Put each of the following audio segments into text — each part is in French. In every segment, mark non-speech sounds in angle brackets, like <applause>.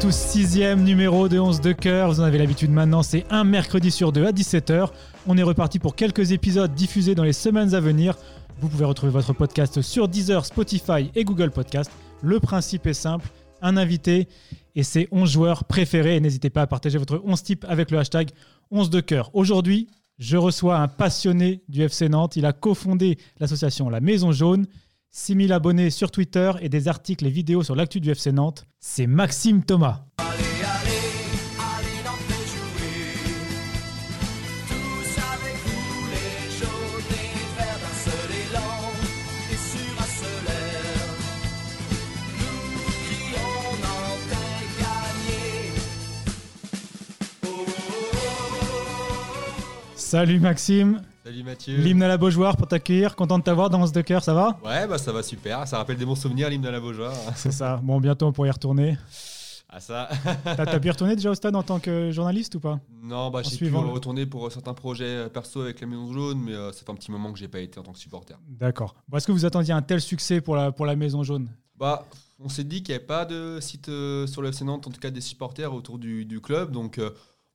tous, sixième numéro de 11 de cœur. Vous en avez l'habitude maintenant, c'est un mercredi sur deux à 17h. On est reparti pour quelques épisodes diffusés dans les semaines à venir. Vous pouvez retrouver votre podcast sur Deezer, Spotify et Google Podcast. Le principe est simple, un invité et ses 11 joueurs préférés. N'hésitez pas à partager votre 11 type avec le hashtag 11 de cœur. Aujourd'hui, je reçois un passionné du FC Nantes. Il a cofondé l'association La Maison Jaune. 6000 abonnés sur Twitter et des articles et vidéos sur l'actu du FC Nantes. C'est Maxime Thomas. Salut Maxime, Salut Mathieu. l'hymne à la Beaujoire pour t'accueillir. Content de t'avoir dans ce de cœur, ça va? Ouais, bah ça va super. Ça rappelle des bons souvenirs, l'hymne de la Beaujoire. <laughs> C'est ça. Bon, bientôt on pourra y retourner. Ah ça T'as pu y retourner déjà au stade en tant que journaliste ou pas? Non, bah j'ai pu retourner pour euh, certains projets euh, perso avec la Maison Jaune, mais euh, ça fait un petit moment que j'ai pas été en tant que supporter. D'accord. Bon, Est-ce que vous attendiez un tel succès pour la, pour la Maison Jaune? Bah, on s'est dit qu'il n'y avait pas de site euh, sur le FC Nantes, en tout cas des supporters autour du, du club, donc euh,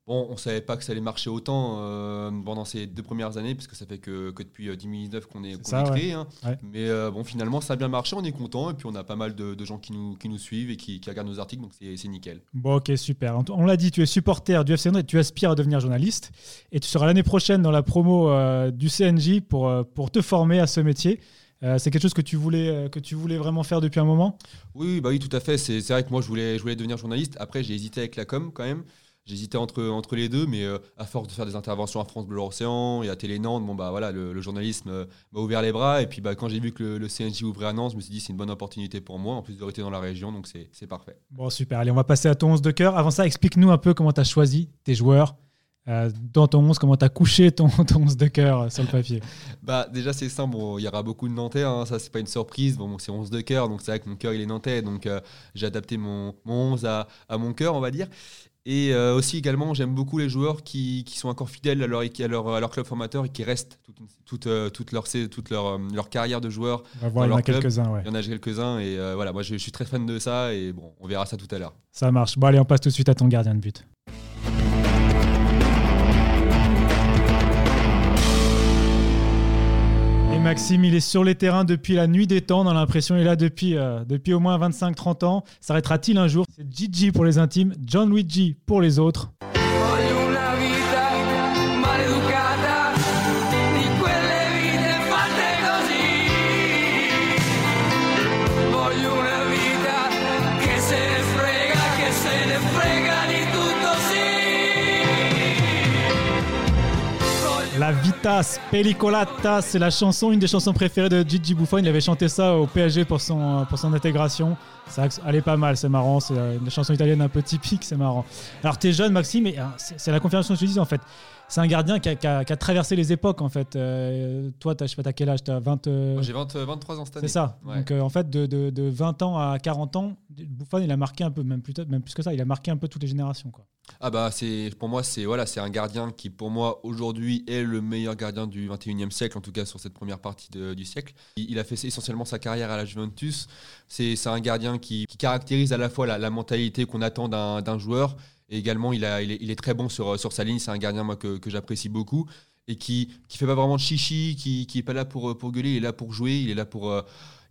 bon, on savait pas que ça allait marcher autant euh, pendant ces deux premières années, puisque ça fait que, que depuis euh, 2019 qu'on est, C'est qu'on ça, est ouais. créé. hein. Ouais. Mais euh, bon, finalement, ça a bien marché, on est content, et puis on a pas mal de, de gens qui nous, qui nous suivent et qui, qui regardent nos articles, donc c'est nickel. Bon, ok, super. On l'a dit, tu es supporter du FC Nantes et tu aspires à devenir journaliste. Et tu seras l'année prochaine dans la promo euh, du CNJ pour, euh, pour te former à ce métier. Euh, c'est quelque chose que tu, voulais, euh, que tu voulais vraiment faire depuis un moment? Oui, bah oui, tout à fait. C'est c'est vrai que moi, je voulais, je voulais devenir journaliste. Après, j'ai hésité avec la com quand même. J'hésitais entre, entre les deux, mais euh, à force de faire des interventions à France Bleu Océan et à Télé Nantes, bon, bah, voilà, le, le journalisme euh, m'a ouvert les bras. Et puis bah, quand j'ai vu que le, le CNJ ouvrait à Nantes, je me suis dit c'est une bonne opportunité pour moi, en plus de rester dans la région, donc c'est parfait. Bon, super. Allez, on va passer à ton 11 de cœur. Avant ça, explique-nous un peu comment tu as choisi tes joueurs euh, dans ton 11, comment tu as couché ton, <laughs> ton 11 de cœur sur le papier. <laughs> Bah, déjà, c'est simple, bon, il y aura beaucoup de Nantais, hein, ça c'est pas une surprise. Bon, c'est 11 de cœur, donc c'est vrai que mon cœur il est Nantais, donc euh, j'ai adapté mon, mon 11 à, à mon cœur, on va dire. Et euh, aussi également, j'aime beaucoup les joueurs qui, qui sont encore fidèles à leur, à leur, à leur club formateur et qui restent toute, toute, euh, toute, leur, toute leur, euh, leur carrière de joueur. Il y en a leur club. quelques-uns. Ouais. Il y en a quelques-uns et euh, voilà, moi je, je suis très fan de ça et bon, on verra ça tout à l'heure. Ça marche. Bon, allez, on passe tout de suite à ton gardien de but. Maxime, il est sur les terrains depuis la nuit des temps. On a l'impression qu'il est là depuis, euh, depuis au moins 25-30 ans. S'arrêtera-t-il un jour? C'est Gigi pour les intimes, John Luigi pour les autres. Vitas Pellicolata, c'est la chanson, une des chansons préférées de Gigi Buffon. Il avait chanté ça au PSG pour son, pour son intégration. Ça allait pas mal, c'est marrant. C'est euh, une chanson italienne un peu typique, c'est marrant. Alors, tu es jeune, Maxime, et euh, c'est la confirmation que je dis en fait. C'est un gardien qui a, qui a- qui a traversé les époques en fait. Euh, toi, t'as- je sais pas, t'as quel âge T'as 20. euh, J'ai 20, euh, 23 ans cette année. c'est ça. Ouais. Donc euh, en fait, de, de- de 20 ans à 40 ans, Buffon, il a marqué un peu, même plus, même plus que ça, il a marqué un peu toutes les générations. Quoi. Ah bah c'est pour moi c'est voilà c'est un gardien qui pour moi aujourd'hui est le meilleur gardien du 21e siècle en tout cas sur cette première partie de- du siècle. Il, il a fait essentiellement sa carrière à la Juventus. C'est un gardien qui, qui caractérise à la fois la, la mentalité qu'on attend d'un joueur et également il, a, il, est, il est très bon sur, sur sa ligne. C'est un gardien moi que, que j'apprécie beaucoup et qui qui fait pas vraiment de chichi, qui qui est pas là pour pour gueuler, il est là pour jouer, il est là pour euh,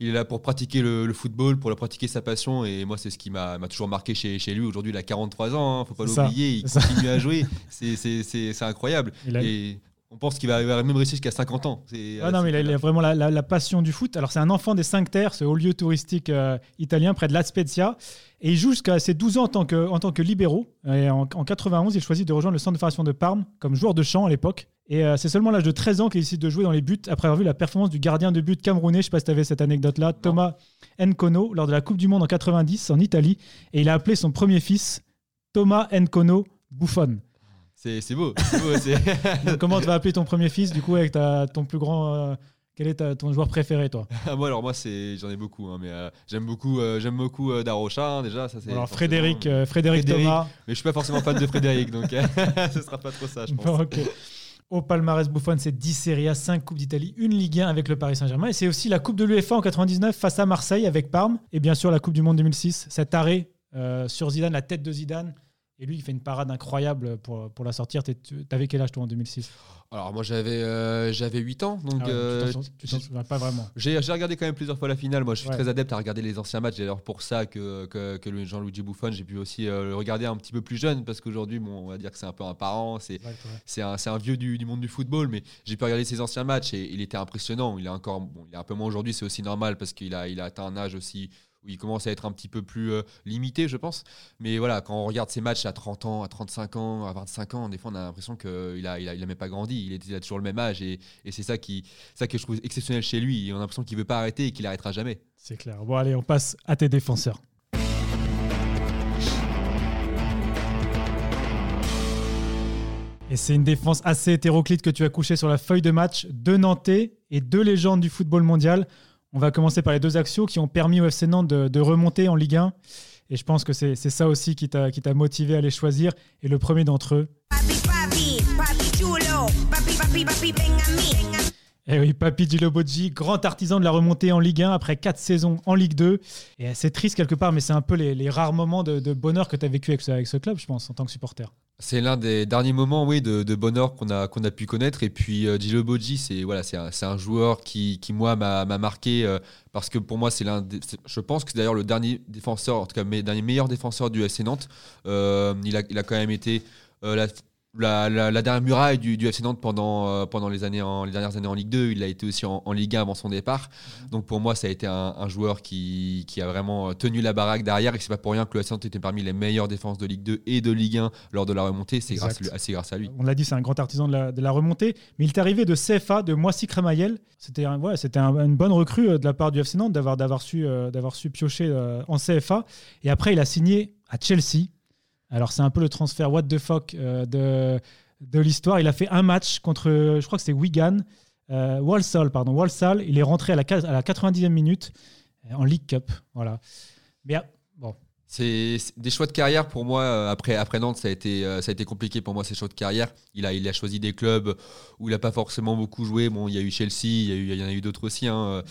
il est là pour pratiquer le, le football, pour le pratiquer sa passion. Et moi, c'est ce qui m'a toujours marqué chez, chez lui. Aujourd'hui, il a 43 ans, hein, faut pas l'oublier. Il ça. continue à jouer. <laughs> C'est incroyable. Il a- Et on pense qu'il va, va même réussir jusqu'à 50 ans. Ah non, mais il a, il a vraiment la, la- la passion du foot. Alors, c'est un enfant des Cinq Terres, ce haut lieu touristique euh, italien près de La Spezia. Et il joue jusqu'à ses 12 ans en tant que, en tant que libéraux. Et en, en 91, il choisit de rejoindre le centre de formation de Parme comme joueur de chant à l'époque. Et euh, c'est seulement à l'âge de 13 ans qu'il décide de jouer dans les buts après avoir vu la performance du gardien de but camerounais. Je ne sais pas si tu avais cette anecdote-là, Thomas Nkono, lors de la Coupe du Monde en 90 en Italie. Et il a appelé son premier fils Thomas Nkono Buffon. C'est beau. beau, <laughs> Donc, comment tu vas appeler ton premier fils, du coup, avec ta- ton plus grand. euh, quel est ta- ton joueur préféré, toi? <laughs> Ah, moi, alors moi, c'est j'en ai beaucoup, hein, mais euh, j'aime beaucoup, euh, j'aime beaucoup euh, Darocha hein, déjà. Ça, c'est Alors, Frédéric, Frédéric, Frédéric. Thomas. Mais je suis pas forcément fan de Frédéric, donc <laughs> ce sera pas trop ça, je pense. Bon. Au palmarès Buffon, c'est 10 Serie A, 5 Coupes d'Italie, une Ligue 1 avec le Paris Saint-Germain. Et c'est aussi la Coupe de l'UEFA en 99 face à Marseille avec Parme. Et bien sûr, la Coupe du Monde 2006. Cet arrêt euh, sur Zidane, la tête de Zidane. Et lui, il fait une parade incroyable pour, pour la sortir. T'avais quel âge, toi, en 2006 Alors moi j'avais euh, j'avais 8 ans, donc Ah ouais, euh, Tu t'en t'en souviens pas vraiment. j'ai regardé quand même plusieurs fois la finale. Moi je suis Ouais. très adepte à regarder les anciens matchs. D'ailleurs pour ça que, que, Jean-Luigi Buffon, j'ai pu aussi euh, le regarder un petit peu plus jeune, parce qu'aujourd'hui, bon, on va dire que c'est un peu un parent, c'est un, un vieux du, du monde du football, mais j'ai pu regarder ses anciens matchs et il était impressionnant. Il est encore, bon, il est un peu moins aujourd'hui, c'est aussi normal parce qu'il a, il a atteint un âge aussi où il commence à être un petit peu plus euh, limité, je pense. Mais voilà, quand on regarde ses matchs à 30 ans, à 35 ans, à 25 ans, des fois on a l'impression qu'il a, il a, il même pas grandi. Il, est, a toujours le même âge et, c'est ça, ça que je trouve exceptionnel chez lui. On a l'impression qu'il veut pas arrêter et qu'il arrêtera jamais. C'est clair. Bon, allez, on passe à tes défenseurs. Et c'est une défense assez hétéroclite que tu as couché sur la feuille de match. Deux Nantais et deux légendes du football mondial. On va commencer par les deux axios qui ont permis au FC Nantes de, remonter en Ligue 1. Et je pense que c'est ça aussi qui t'a motivé à les choisir. Et le premier d'entre eux, Eh oui, Papi Djilobodji, grand artisan de la remontée en Ligue 1 après 4 saisons en Ligue 2. Et c'est triste quelque part, mais c'est un peu les, rares moments de, bonheur que tu as vécu avec ce, club, je pense, en tant que supporter. C'est l'un des derniers moments oui, de, bonheur qu'on a, pu connaître. Et puis, Bodji, c'est voilà, un, un joueur qui, moi, m'a m'a marqué euh, parce que pour moi, c'est l'un Je pense que c'est d'ailleurs le dernier défenseur, en tout cas, le dernier meilleur défenseur du FC Nantes. Euh, il, a, quand même été euh, la, la- la dernière muraille du, du FC Nantes pendant, euh, pendant les, années en, les dernières années en Ligue 2. Il a été aussi en, en Ligue 1 avant son départ. Donc pour moi, ça a été un, un joueur qui, qui a vraiment tenu la baraque derrière. Et c'est pas pour rien que le FC Nantes était parmi les meilleures défenses de Ligue 2 et de Ligue 1 lors de la remontée. C'est grâce, grâce à lui. On l'a dit, c'est un grand artisan de la, de la remontée. Mais il est arrivé de CFA, de Moissy Crémaillel. C'était un- ouais, un- une bonne recrue euh, de la part du FC Nantes d'avoir, su, euh, piocher euh, en CFA. Et après, il a signé à Chelsea. Alors, c'est un peu le transfert what the fuck euh, de, l'histoire. Il a fait un match contre, je crois que c'était Wigan, euh, Walsall, pardon, Walsall. Il est rentré à la, à la 90e minute euh, en League Cup. Voilà. Mais C'est des choix de carrière pour moi. euh, Après, après Nantes, ça a, été, euh, ça a été compliqué pour moi, ces choix de carrière. Il a, il a choisi des clubs où il n'a pas forcément beaucoup joué. Bon, il y a eu Chelsea, il y, a eu, il y en a eu d'autres aussi. hein. Euh,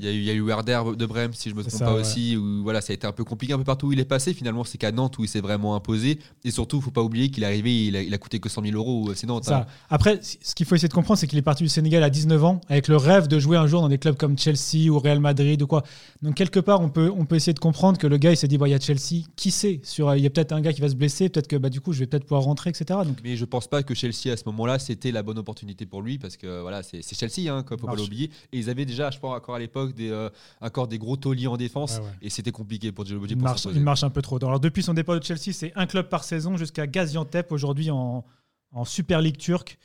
Il y, a eu, il y a eu Werder de Brême, si je me trompe ça, pas ouais. aussi. Où, voilà, ça a été un peu compliqué un peu partout où il est passé. Finalement, c'est qu'à Nantes où il s'est vraiment imposé. Et surtout, il ne faut pas oublier qu'il est arrivé, il a, il a coûté que 100 000 euros. C'est Nantes. Hein. Après, ce qu'il faut essayer de comprendre, c'est qu'il est parti du Sénégal à 19 ans, avec le rêve de jouer un jour dans des clubs comme Chelsea ou Real Madrid ou quoi. Donc, quelque part, on peut, on peut essayer de comprendre que le gars, il s'est dit, bah, il y a Chelsea, qui sait sur, euh, Il y a peut-être un gars qui va se blesser, peut-être que bah, du coup, je vais peut-être pouvoir rentrer, etc. Donc, Mais je pense pas que Chelsea à ce moment-là c'était la bonne opportunité pour lui parce que voilà c'est Chelsea hein, faut pas l'oublier et ils avaient déjà je pense encore à l'époque des euh, encore des gros tauliers en défense Ouais, ouais. et c'était compliqué pour Djilo Bodji il marche, il marche un peu trop. Alors, depuis son départ de Chelsea, c'est un club par saison jusqu'à Gaziantep, aujourd'hui en, en Super League turque.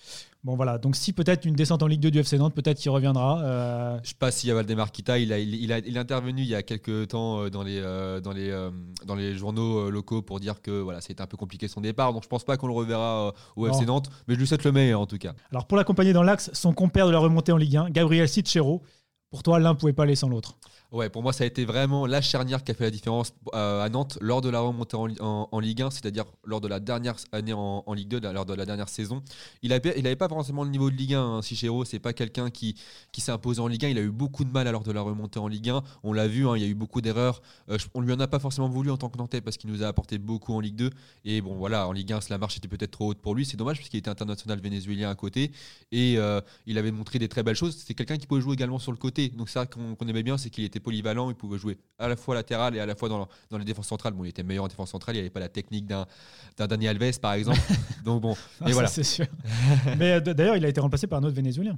Bon, voilà. Donc, si peut-être une descente en Ligue 2 du FC Nantes, peut-être qu'il reviendra. Euh, Je sais pas s'il y a Valdemar Kita, il a, il, il a, il est intervenu il y a quelques temps euh, dans les, euh, dans les, euh, dans les journaux locaux pour dire que voilà, c'était un peu compliqué son départ. Donc je pense pas qu'on le reverra au Non. FC Nantes, mais je lui souhaite le meilleur en tout cas. Alors, pour l'accompagner dans l'axe, son compère de la remontée en Ligue 1, Gabriel Sitchero. Pour toi, l'un ne pouvait pas aller sans l'autre. Ouais, pour moi, ça a été vraiment la charnière qui a fait la différence euh, à Nantes lors de la remontée en, Ligue 1, c'est-à-dire lors de la dernière année en, Ligue 2, lors de la dernière saison. Il n'avait avait pas forcément le niveau de Ligue 1. Hein. Sichero, c'est pas quelqu'un qui, s'est imposé en Ligue 1. Il a eu beaucoup de mal lors de la remontée en Ligue 1. On l'a vu, hein, il y a eu beaucoup d'erreurs. Euh, on lui en a pas forcément voulu en tant que Nantais parce qu'il nous a apporté beaucoup en Ligue 2. Et bon, voilà, en Ligue 1, la marche était peut-être trop haute pour lui. C'est dommage parce qu'il était international vénézuélien à côté. Et euh, il avait montré des très belles choses. C'était quelqu'un qui pouvait jouer également sur le côté. Donc c'est ça qu'on aimait bien, c'est qu'il était polyvalent. Il pouvait jouer à la fois latéral et à la fois dans, dans les défenses centrales. Bon, il était meilleur en défense centrale. Il n'avait pas la technique d'un Dani Alves, par exemple. <laughs> Donc bon, Ah, ça, voilà. c'est sûr. <laughs> Mais euh, d'ailleurs, il a été remplacé par un autre Vénézuélien.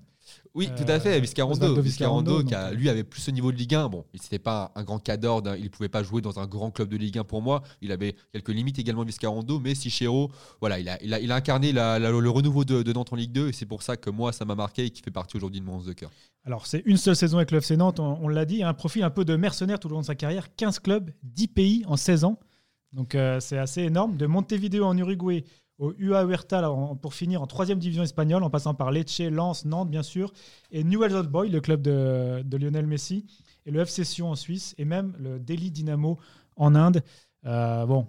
Oui, Euh, tout à fait. Viscarondo, Viscarondo, qui a, lui avait plus ce niveau de Ligue 1. Bon, il n'était pas un grand cadre, d'un- il ne pouvait pas jouer dans un grand club de Ligue 1 pour moi. Il avait quelques limites également, Viscarondo, mais Sichero, voilà, il a, il a, il a incarné la- la- le renouveau de, de Nantes en Ligue 2 et c'est pour ça que moi, ça m'a marqué et qui fait partie aujourd'hui de mon 11 de cœur. Alors, c'est une seule saison avec le FC Nantes, on, on l'a dit, un profil un peu de mercenaire tout au long de sa carrière. 15 clubs, 10 pays en 16 ans. Donc, euh, c'est assez énorme. De Montevideo en Uruguay au UA Huerta pour finir en 3 division espagnole, en passant par Lecce, Lens, Nantes, bien sûr, et Newell's Old Boys, le club de, de Lionel Messi, et le FC Sion en Suisse, et même le Delhi Dynamo en Inde. Euh, bon,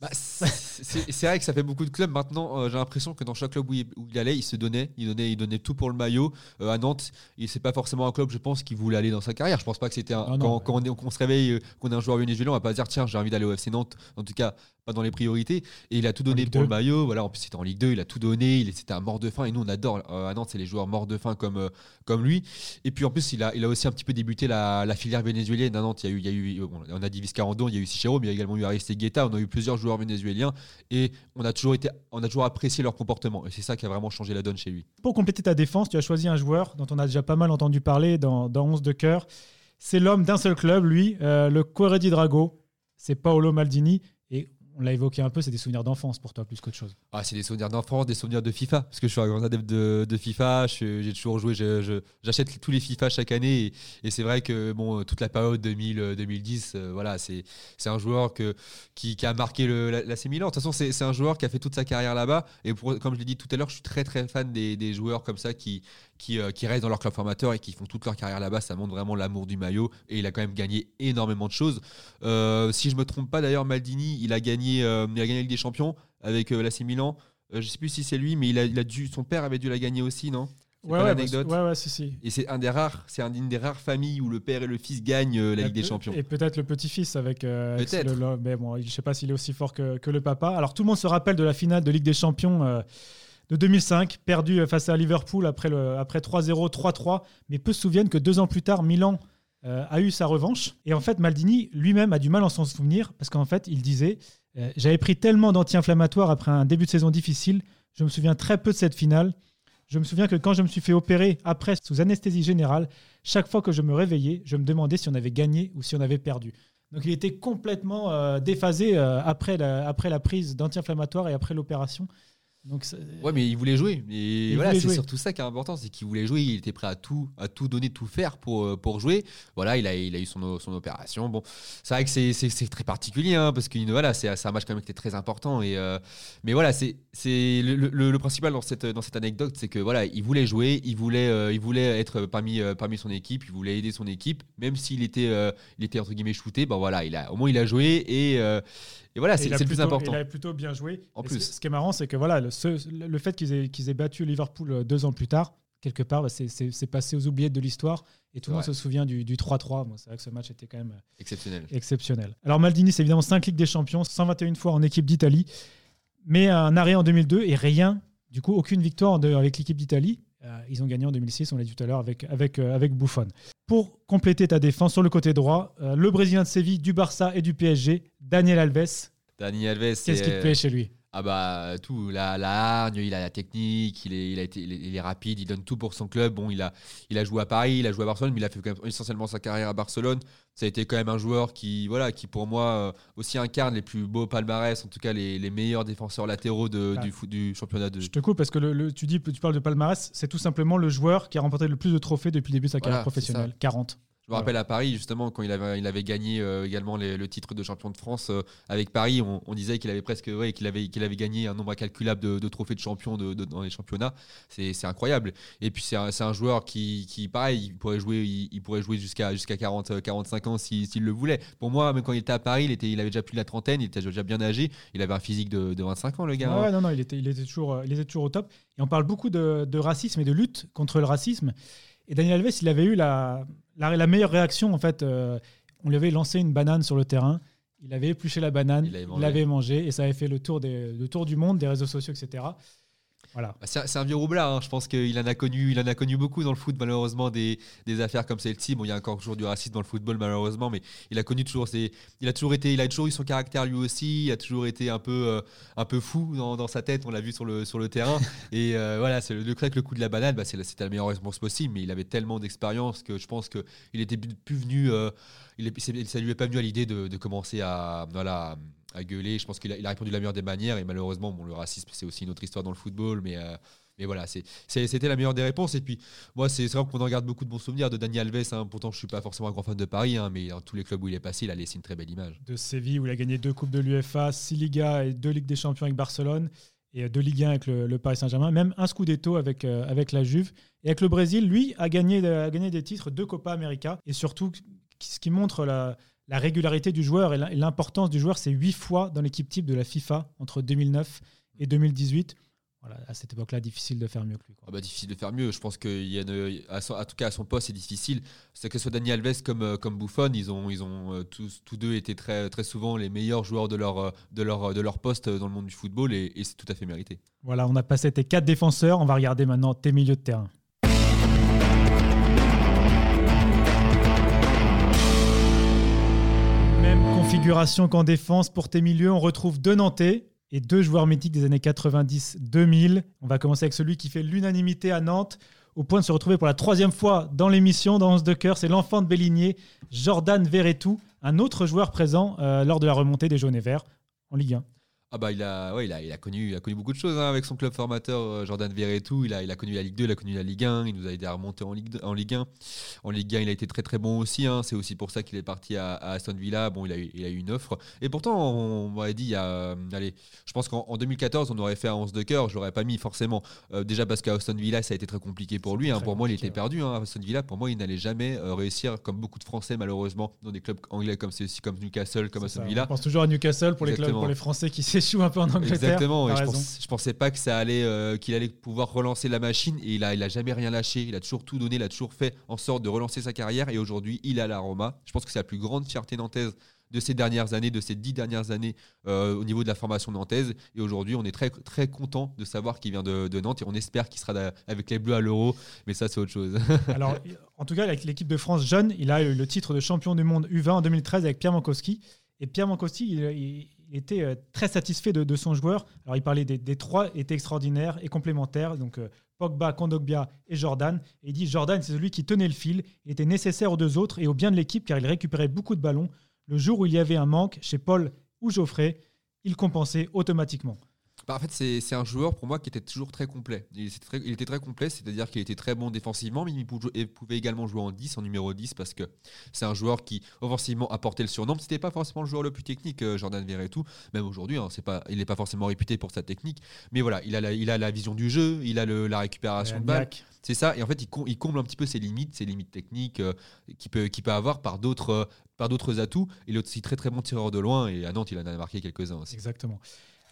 Bah, c'est vrai que ça fait beaucoup de clubs. Maintenant, euh, j'ai l'impression que dans chaque club où il, où il allait, il se donnait, il donnait, il donnait tout pour le maillot. Euh, à Nantes, c'est pas forcément un club, je pense, qui voulait aller dans sa carrière. Je pense pas que c'était un. Ah quand quand on, est- se réveille, euh, qu'on est un joueur vénézuélien, on va pas se dire tiens, j'ai envie d'aller au FC Nantes. En tout cas, pas dans les priorités. Et il a tout donné pour 2. le maillot. Voilà, en plus, c'était en Ligue 2, il a tout donné. Il c'était un mort de faim. Et nous, on adore euh, à Nantes, c'est les joueurs morts de faim comme, euh, comme lui. Et puis en plus, il a, il a aussi un petit peu débuté la, la filière vénézuélienne. À Nantes, il y a eu, il y a eu bon, on a dit Viscarando, il y a eu Sichero, mais il y a également eu Aristegueta. On a eu plusieurs joueurs vénézuéliens et on a toujours été, on a toujours apprécié leur comportement. Et c'est ça qui a vraiment changé la donne chez lui. Pour compléter ta défense, tu as choisi un joueur dont on a déjà pas mal entendu parler dans, dans 11 de cœur. C'est l'homme d'un seul club, lui, euh, le Corre di Drago. C'est Paolo Maldini. On l'a évoqué un peu, c'est des souvenirs d'enfance pour toi plus qu'autre chose. Ah, c'est des souvenirs d'enfance, des souvenirs de FIFA, parce que je suis un grand adepte de, de FIFA. J'ai toujours joué, j'achète tous les FIFA chaque année, et, c'est vrai que bon, toute la période 2000, euh, 2010, euh, voilà, c'est un joueur que, qui, a marqué la, Milan. De toute façon, c'est un joueur qui a fait toute sa carrière là-bas, et comme je l'ai dit tout à l'heure, je suis très très fan des, des joueurs comme ça qui, qui, euh, qui restent dans leur club formateur et qui font toute leur carrière là-bas. Ça montre vraiment l'amour du maillot, et il a quand même gagné énormément de choses. Euh, si je me trompe pas, d'ailleurs, Maldini, il a gagné, euh, il a gagné la Ligue des Champions avec euh, l'AC Milan. Je sais plus si c'est lui, mais il a, il a dû, son père avait dû la gagner aussi, non? L'anecdote? ouais, ouais, si, si. Et c'est un des rares, c'est un- une des rares familles où le père et le fils gagnent euh, la Ligue des Champions. Et peut-être le petit-fils avec. euh, Peut-être. mais bon, je ne sais pas s'il est aussi fort que, que le papa. Alors tout le monde se rappelle de la finale de Ligue des Champions euh, de 2005, perdue euh, face à Liverpool après, après 3-0, 3-3. Mais peu se souviennent que deux ans plus tard, Milan euh, a eu sa revanche. Et en fait, Maldini lui-même a du mal à s'en souvenir parce qu'en fait, il disait euh, J'avais pris tellement d'anti-inflammatoires après un début de saison difficile, je me souviens très peu de cette finale. Je me souviens que quand je me suis fait opérer après sous anesthésie générale, chaque fois que je me réveillais, je me demandais si on avait gagné ou si on avait perdu. Donc il était complètement déphasé après, la, après la prise d'anti-inflammatoires et après l'opération. Donc Ouais, mais il voulait jouer. Et Il voilà, c'est surtout ça qui est important, c'est qu'il voulait jouer. Il était prêt à tout, à tout donner, tout faire pour, euh, pour jouer. Voilà, il a, il a eu son, son opération. Bon, c'est vrai que c'est- très particulier, hein, parce que voilà, c'est un match quand même qui était très important. Et, euh, mais voilà, c'est c'est le, le- le principal dans cette, dans cette anecdote, c'est que voilà, il voulait jouer, il voulait, euh, il voulait être parmi, euh, parmi son équipe, il voulait aider son équipe, même s'il était, il était entre guillemets shooté. Ben voilà, il a, au moins il a joué et, et voilà, c'est le plus important. Il a plutôt bien joué. En Et plus. Ce, qui est marrant, c'est que voilà, le, ce- le fait qu'ils aient, battu Liverpool euh, deux ans plus tard, quelque part, bah, c'est- passé aux oubliettes de l'histoire. Et tout le monde se souvient du, du 3-3. Bon, c'est vrai que ce match était quand même euh, Exceptionnel. exceptionnel. Alors Maldini, c'est évidemment 5 Ligues des Champions, 121 fois en équipe d'Italie, mais un arrêt en 2002 et rien, du coup, aucune victoire avec l'équipe d'Italie. Euh, ils ont gagné en 2006, on l'a dit tout à l'heure, avec, avec, euh, avec Buffon. Pour compléter ta défense sur le côté droit, euh, le Brésilien de Séville, du Barça et du PSG, Daniel Alves. Dani Alves, Qu'est-ce qui te plaît chez lui? Ah bah tout, la, la hargne, il a la technique, il est, il, a été, il, est, il est rapide, il donne tout pour son club. Bon, il a, il a joué à Paris, il a joué à Barcelone, mais il a fait quand même essentiellement sa carrière à Barcelone. Ça a été quand même un joueur qui, voilà, qui pour moi euh, aussi incarne les plus beaux palmarès, en tout cas les, les meilleurs défenseurs latéraux de- Ah. du, du championnat de. Je te coupe parce que le, le- tu dis, tu parles de palmarès, c'est tout simplement le joueur qui a remporté le plus de trophées depuis le début de sa carrière Voilà, professionnelle, 40. Je me rappelle à Paris, justement, quand il avait, il avait gagné euh, également les- le titre de champion de France euh, avec Paris, on, on disait qu'il avait presque, ouais, qu'il avait, qu'il avait gagné un nombre incalculable de, de trophées de champion de- de- dans les championnats. C'est incroyable. Et puis c'est un, c'est un joueur qui, qui, pareil, il pourrait jouer, il, il pourrait jouer jusqu'à jusqu'à 40, euh, 45 ans si- s'il le voulait. Pour moi, même quand il était à Paris, il, était, il avait déjà plus de la trentaine, il était déjà bien âgé. Il avait un physique de, de 25 ans, le gars. Ouais, hein. non, non, il était, il, était toujours, euh, il était toujours au top. Et on parle beaucoup de, de racisme et de lutte contre le racisme. Et Daniel Alves, il avait eu la, la, la meilleure réaction, en fait. euh, on lui avait lancé une banane sur le terrain. Il avait épluché la banane, Il l'avait il mangé. l'avait mangé, et ça avait fait le tour, des, le tour du monde, des réseaux sociaux, etc. Voilà. Bah, C'est un- vieux roublard, hein. je pense qu'il en a connu, il en a connu beaucoup dans le foot malheureusement des, des affaires comme celle-ci. Bon, il y a encore toujours du racisme dans le football malheureusement, mais il a connu toujours ses, il a toujours été, il a toujours eu son caractère lui aussi. Il a toujours été un peu, euh, un peu fou dans, dans sa tête. On l'a vu sur le sur le terrain. <laughs> Et euh, voilà, c'est le, le, le coup de la banane, bah, c'était la meilleure réponse possible. Mais il avait tellement d'expérience que je pense que il était plus venu, euh, il ça lui est pas venu à l'idée de, de commencer à voilà à gueuler. Je pense qu'il a, répondu de la meilleure des manières. Et malheureusement, bon, le racisme, c'est aussi une autre histoire dans le football. Mais, euh, mais voilà, c'était la meilleure des réponses. Et puis, moi, c'est vrai qu'on en garde beaucoup de bons souvenirs de Dani Alves. hein. Pourtant, je suis pas forcément un grand fan de Paris, hein, mais dans tous les clubs où il est passé, il a laissé une très belle image. De Séville, où il a gagné deux Coupes de l'UFA, six Ligas et deux Ligues des Champions avec Barcelone, et euh, deux Ligue 1 avec le, le Paris Saint-Germain, même un Scudetto avec, euh, avec la Juve. Et avec le Brésil, lui, a gagné, a gagné des titres, deux Copa América, et surtout, ce qui montre la, la régularité du joueur et l'im- et l'importance du joueur. C'est huit fois dans l'équipe type de la FIFA entre 2009 et 2018. Voilà, à cette époque-là, difficile de faire mieux que lui. quoi. Ah bah, difficile de faire mieux. Je pense qu'il y a une- à son- en tout cas à son poste, c'est difficile. C'est que ce soit Dani Alves comme, euh, comme Buffon, ils ont, ils ont euh, tous, tous deux été très, très souvent les meilleurs joueurs de leur, euh, de leur, de leur poste dans le monde du football et, et c'est tout à fait mérité. Voilà, on a passé tes quatre défenseurs. On va regarder maintenant tes milieux de terrain. Configuration qu'en défense pour tes milieux. On retrouve deux Nantais et deux joueurs mythiques des années 90-2000. On va commencer avec celui qui fait l'unanimité à Nantes, au point de se retrouver pour la troisième fois dans l'émission, dans 11 de cœur. C'est l'enfant de Bélinier, Jordan Verretou, un autre joueur présent euh, lors de la remontée des jaunes et verts en Ligue 1. Ah bah il a, ouais, il a, il a, connu, il a connu beaucoup de choses hein, avec son club formateur euh, Jordan Verretou. Il a, il a connu la Ligue 2, il a connu la Ligue 1. Il nous a aidé à remonter en Ligue, 2 en Ligue 1. En Ligue 1, il a été très très bon aussi. hein. C'est aussi pour ça qu'il est parti à, à Aston Villa. Bon, il a, eu, il a eu une offre. Et pourtant, on m'aurait dit, il y a, euh, allez, je pense qu'en en 2014, on aurait fait un 11 de cœur. Je l'aurais pas mis forcément. Euh, déjà parce qu'à Aston Villa, ça a été très compliqué pour lui. hein. Pour moi, il était perdu. Hein. À Aston Villa, pour moi, il n'allait jamais euh, réussir, comme beaucoup de Français malheureusement, dans des clubs anglais comme ceux-ci, comme Newcastle, comme C'est Aston ça. Villa. On pense toujours à Newcastle pour les, clubs, pour les Français qui s'échouent un peu en Angleterre. Exactement. Et je, raison. pense, je pensais pas que ça allait, euh, qu'il allait pouvoir relancer la machine. Et il a, il a jamais rien lâché. Il a toujours tout donné. Il a toujours fait en sorte de relancer sa carrière. Et aujourd'hui, il est à la Roma. Je pense que c'est la plus grande fierté nantaise de ces dernières années, de ces dix dernières années euh, au niveau de la formation nantaise. Et aujourd'hui, on est très très content de savoir qu'il vient de, de Nantes et on espère qu'il sera avec les Bleus à l'Euro. Mais ça, c'est autre chose. <laughs> Alors, en tout cas, avec l'équipe de France jeune, il a eu le titre de champion du monde U20 en 2013 avec Pierre Mankowski. Et Pierre Mankowski, il, il- il était euh, très satisfait de, son joueur. Alors, il parlait des, trois étaient extraordinaires et complémentaires. Donc, euh, Pogba, Kondogbia et Jordan. Et il dit Jordan, c'est celui qui tenait le fil. Il était nécessaire aux deux autres et au bien de l'équipe car il récupérait beaucoup de ballons. Le jour où il y avait un manque chez Paul ou Geoffrey, il compensait automatiquement. Bah, en fait, c'est un joueur pour moi qui était toujours très complet. Il était très, il était très complet, c'est-à-dire qu'il était très bon défensivement, mais il pouvait, également jouer en 10, en numéro 10, parce que c'est un joueur qui offensivement apportait le surnom. C'était pas forcément le joueur le plus technique, euh, Jordan Verretou, même aujourd'hui, hein, pas, il n'est pas forcément réputé pour sa technique, mais voilà, il a la, il a la vision du jeu, il a le- la récupération de balle. C'est ça, et en fait, il, com- il comble un petit peu ses limites, ses limites techniques euh, qu'il peut, qu'il peut avoir par d'autres euh, par d'autres atouts. Il est aussi très très bon tireur de loin, et à Nantes, il en a marqué quelques-uns aussi. Exactement.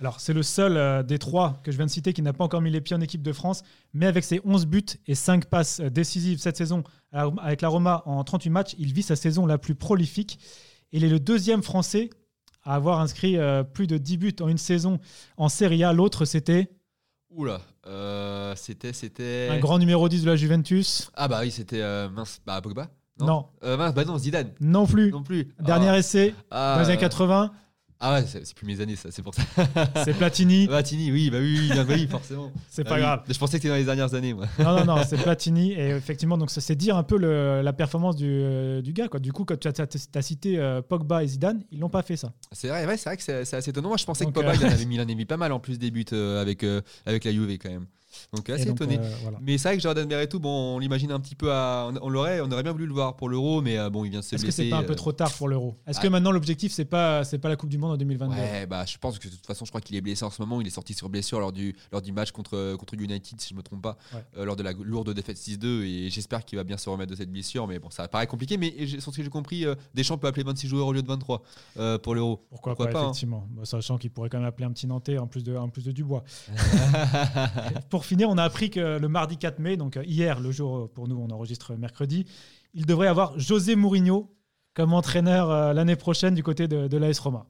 Alors, c'est le seul euh, des trois que je viens de citer qui n'a pas encore mis les pieds en équipe de France, mais avec ses 11 buts et 5 passes euh, décisives cette saison avec la Roma en 38 matchs, il vit sa saison la plus prolifique. Il est le deuxième Français à avoir inscrit euh, plus de 10 buts en une saison en Serie A. L'autre, c'était? Oula, euh, c'était c'était un grand numéro 10 de la Juventus. Ah bah oui, c'était mince, bah Pogba Non? Euh, mince, bah non, Zidane. Non plus. Non plus. Dernier ah, essai ah, dans les années euh, 80, Ah ouais, c'est plus mes années ça, c'est pour ça. c'est Platini. <laughs> Vatini, oui, bah oui, oui, bah oui, forcément. C'est Ah pas oui. grave. Je pensais que c'était dans les dernières années, moi. Non, non, non, c'est <laughs> Platini. Et effectivement, donc ça c'est dire un peu le- la performance du, euh, du gars. Quoi. Du coup, quand tu as, as cité euh, Pogba et Zidane, ils l'ont pas fait ça. C'est vrai, ouais, c'est vrai que c'est assez étonnant. Moi, je pensais Donc, que Pogba, euh, il en avait mis, il en avait mis pas mal en plus des buts euh, avec, avec la Juve quand même. Donc assez donc, étonné. euh, voilà. Mais c'est vrai que Jordan Verretou, bon, on l'imagine un petit peu à. On, l'aurait, on aurait bien voulu le voir pour l'Euro, mais euh, bon, il vient de se Est-ce que c'est pas un peu euh, trop tard pour l'Euro? Est-ce ah. que maintenant l'objectif c'est pas c'est pas la Coupe du Monde en 2022 Ouais, bah, je pense que de toute façon, je crois qu'il est blessé en ce moment. Il est sorti sur blessure lors du, lors du match contre, contre United, si je me trompe pas, Ouais. euh, lors de la lourde défaite 6-2. Et j'espère qu'il va bien se remettre de cette blessure. Mais bon, ça paraît compliqué. Mais sur ce que j'ai compris, euh, Deschamps peut appeler 26 joueurs au lieu de 23 euh, pour l'Euro. Pourquoi, pourquoi pas, pas, hein. effectivement Bah, Sachant qu'il pourrait quand même appeler un petit Nantais en plus de, en plus de Dubois. <laughs> pour finir, on a appris que le mardi 4 mai, donc euh, hier, le jour euh, pour nous, on enregistre mercredi, il devrait avoir José Mourinho comme entraîneur euh, l'année prochaine du côté de, de l'AS Roma.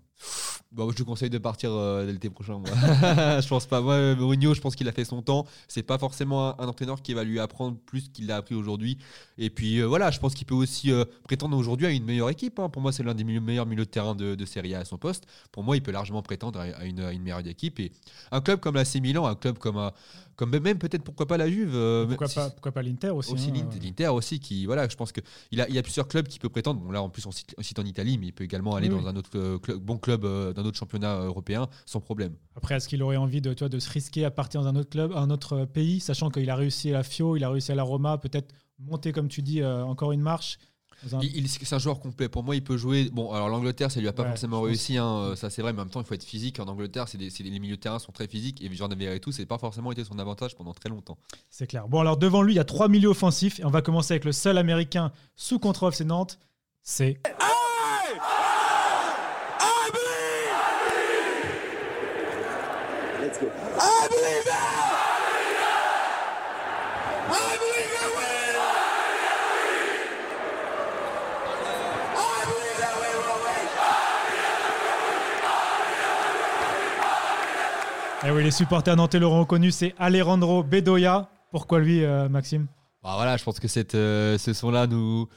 Bon, je te conseille de partir l'été prochain. Moi. <laughs> je pense pas. Moi, Mourinho, je pense qu'il a fait son temps. C'est pas forcément un, entraîneur qui va lui apprendre plus qu'il l'a appris aujourd'hui. Et puis voilà, je pense qu'il peut aussi prétendre aujourd'hui à une meilleure équipe. hein. Pour moi, c'est l'un des meilleurs milieux de terrain de, Serie A à son poste. Pour moi, il peut largement prétendre à, une, meilleure équipe. Et un club comme l'AC Milan, un club comme, comme même peut-être pourquoi pas la Juve. euh, Pourquoi si- pas, pourquoi pas l'Inter aussi, aussi hein, l'Inter, aussi qui voilà je pense que il a, il y a plusieurs clubs qui peut prétendre bon là en plus on cite, on cite en Italie mais il peut également aller Oui, dans oui. un autre euh, club- bon club euh, d'un autre championnat européen sans problème Après, est-ce qu'il aurait envie de, toi, de se risquer à partir dans un autre club, un autre pays, sachant qu'il a réussi à la Fio, il a réussi à la Roma, peut-être monter, comme tu dis, euh, encore une marche un- il, il- c'est un joueur complet pour moi il peut jouer bon alors l'Angleterre ça lui a pas Ouais, forcément réussi hein, euh, ça c'est vrai mais en même temps il faut être physique en Angleterre c'est des, c'est des- les milieux de terrain sont très physiques et Jordan Verretou c'est pas forcément été son avantage pendant très longtemps C'est clair. Bon, alors devant lui, il y a trois milieux offensifs. Et on va commencer avec le seul américain sous contrôle, c'est Nantes. C'est Eh oui, les supporters nantais l'auront reconnu, c'est Alejandro Bedoya. Pourquoi lui, euh, Maxime? Bah voilà, je pense que euh, ce son-là nous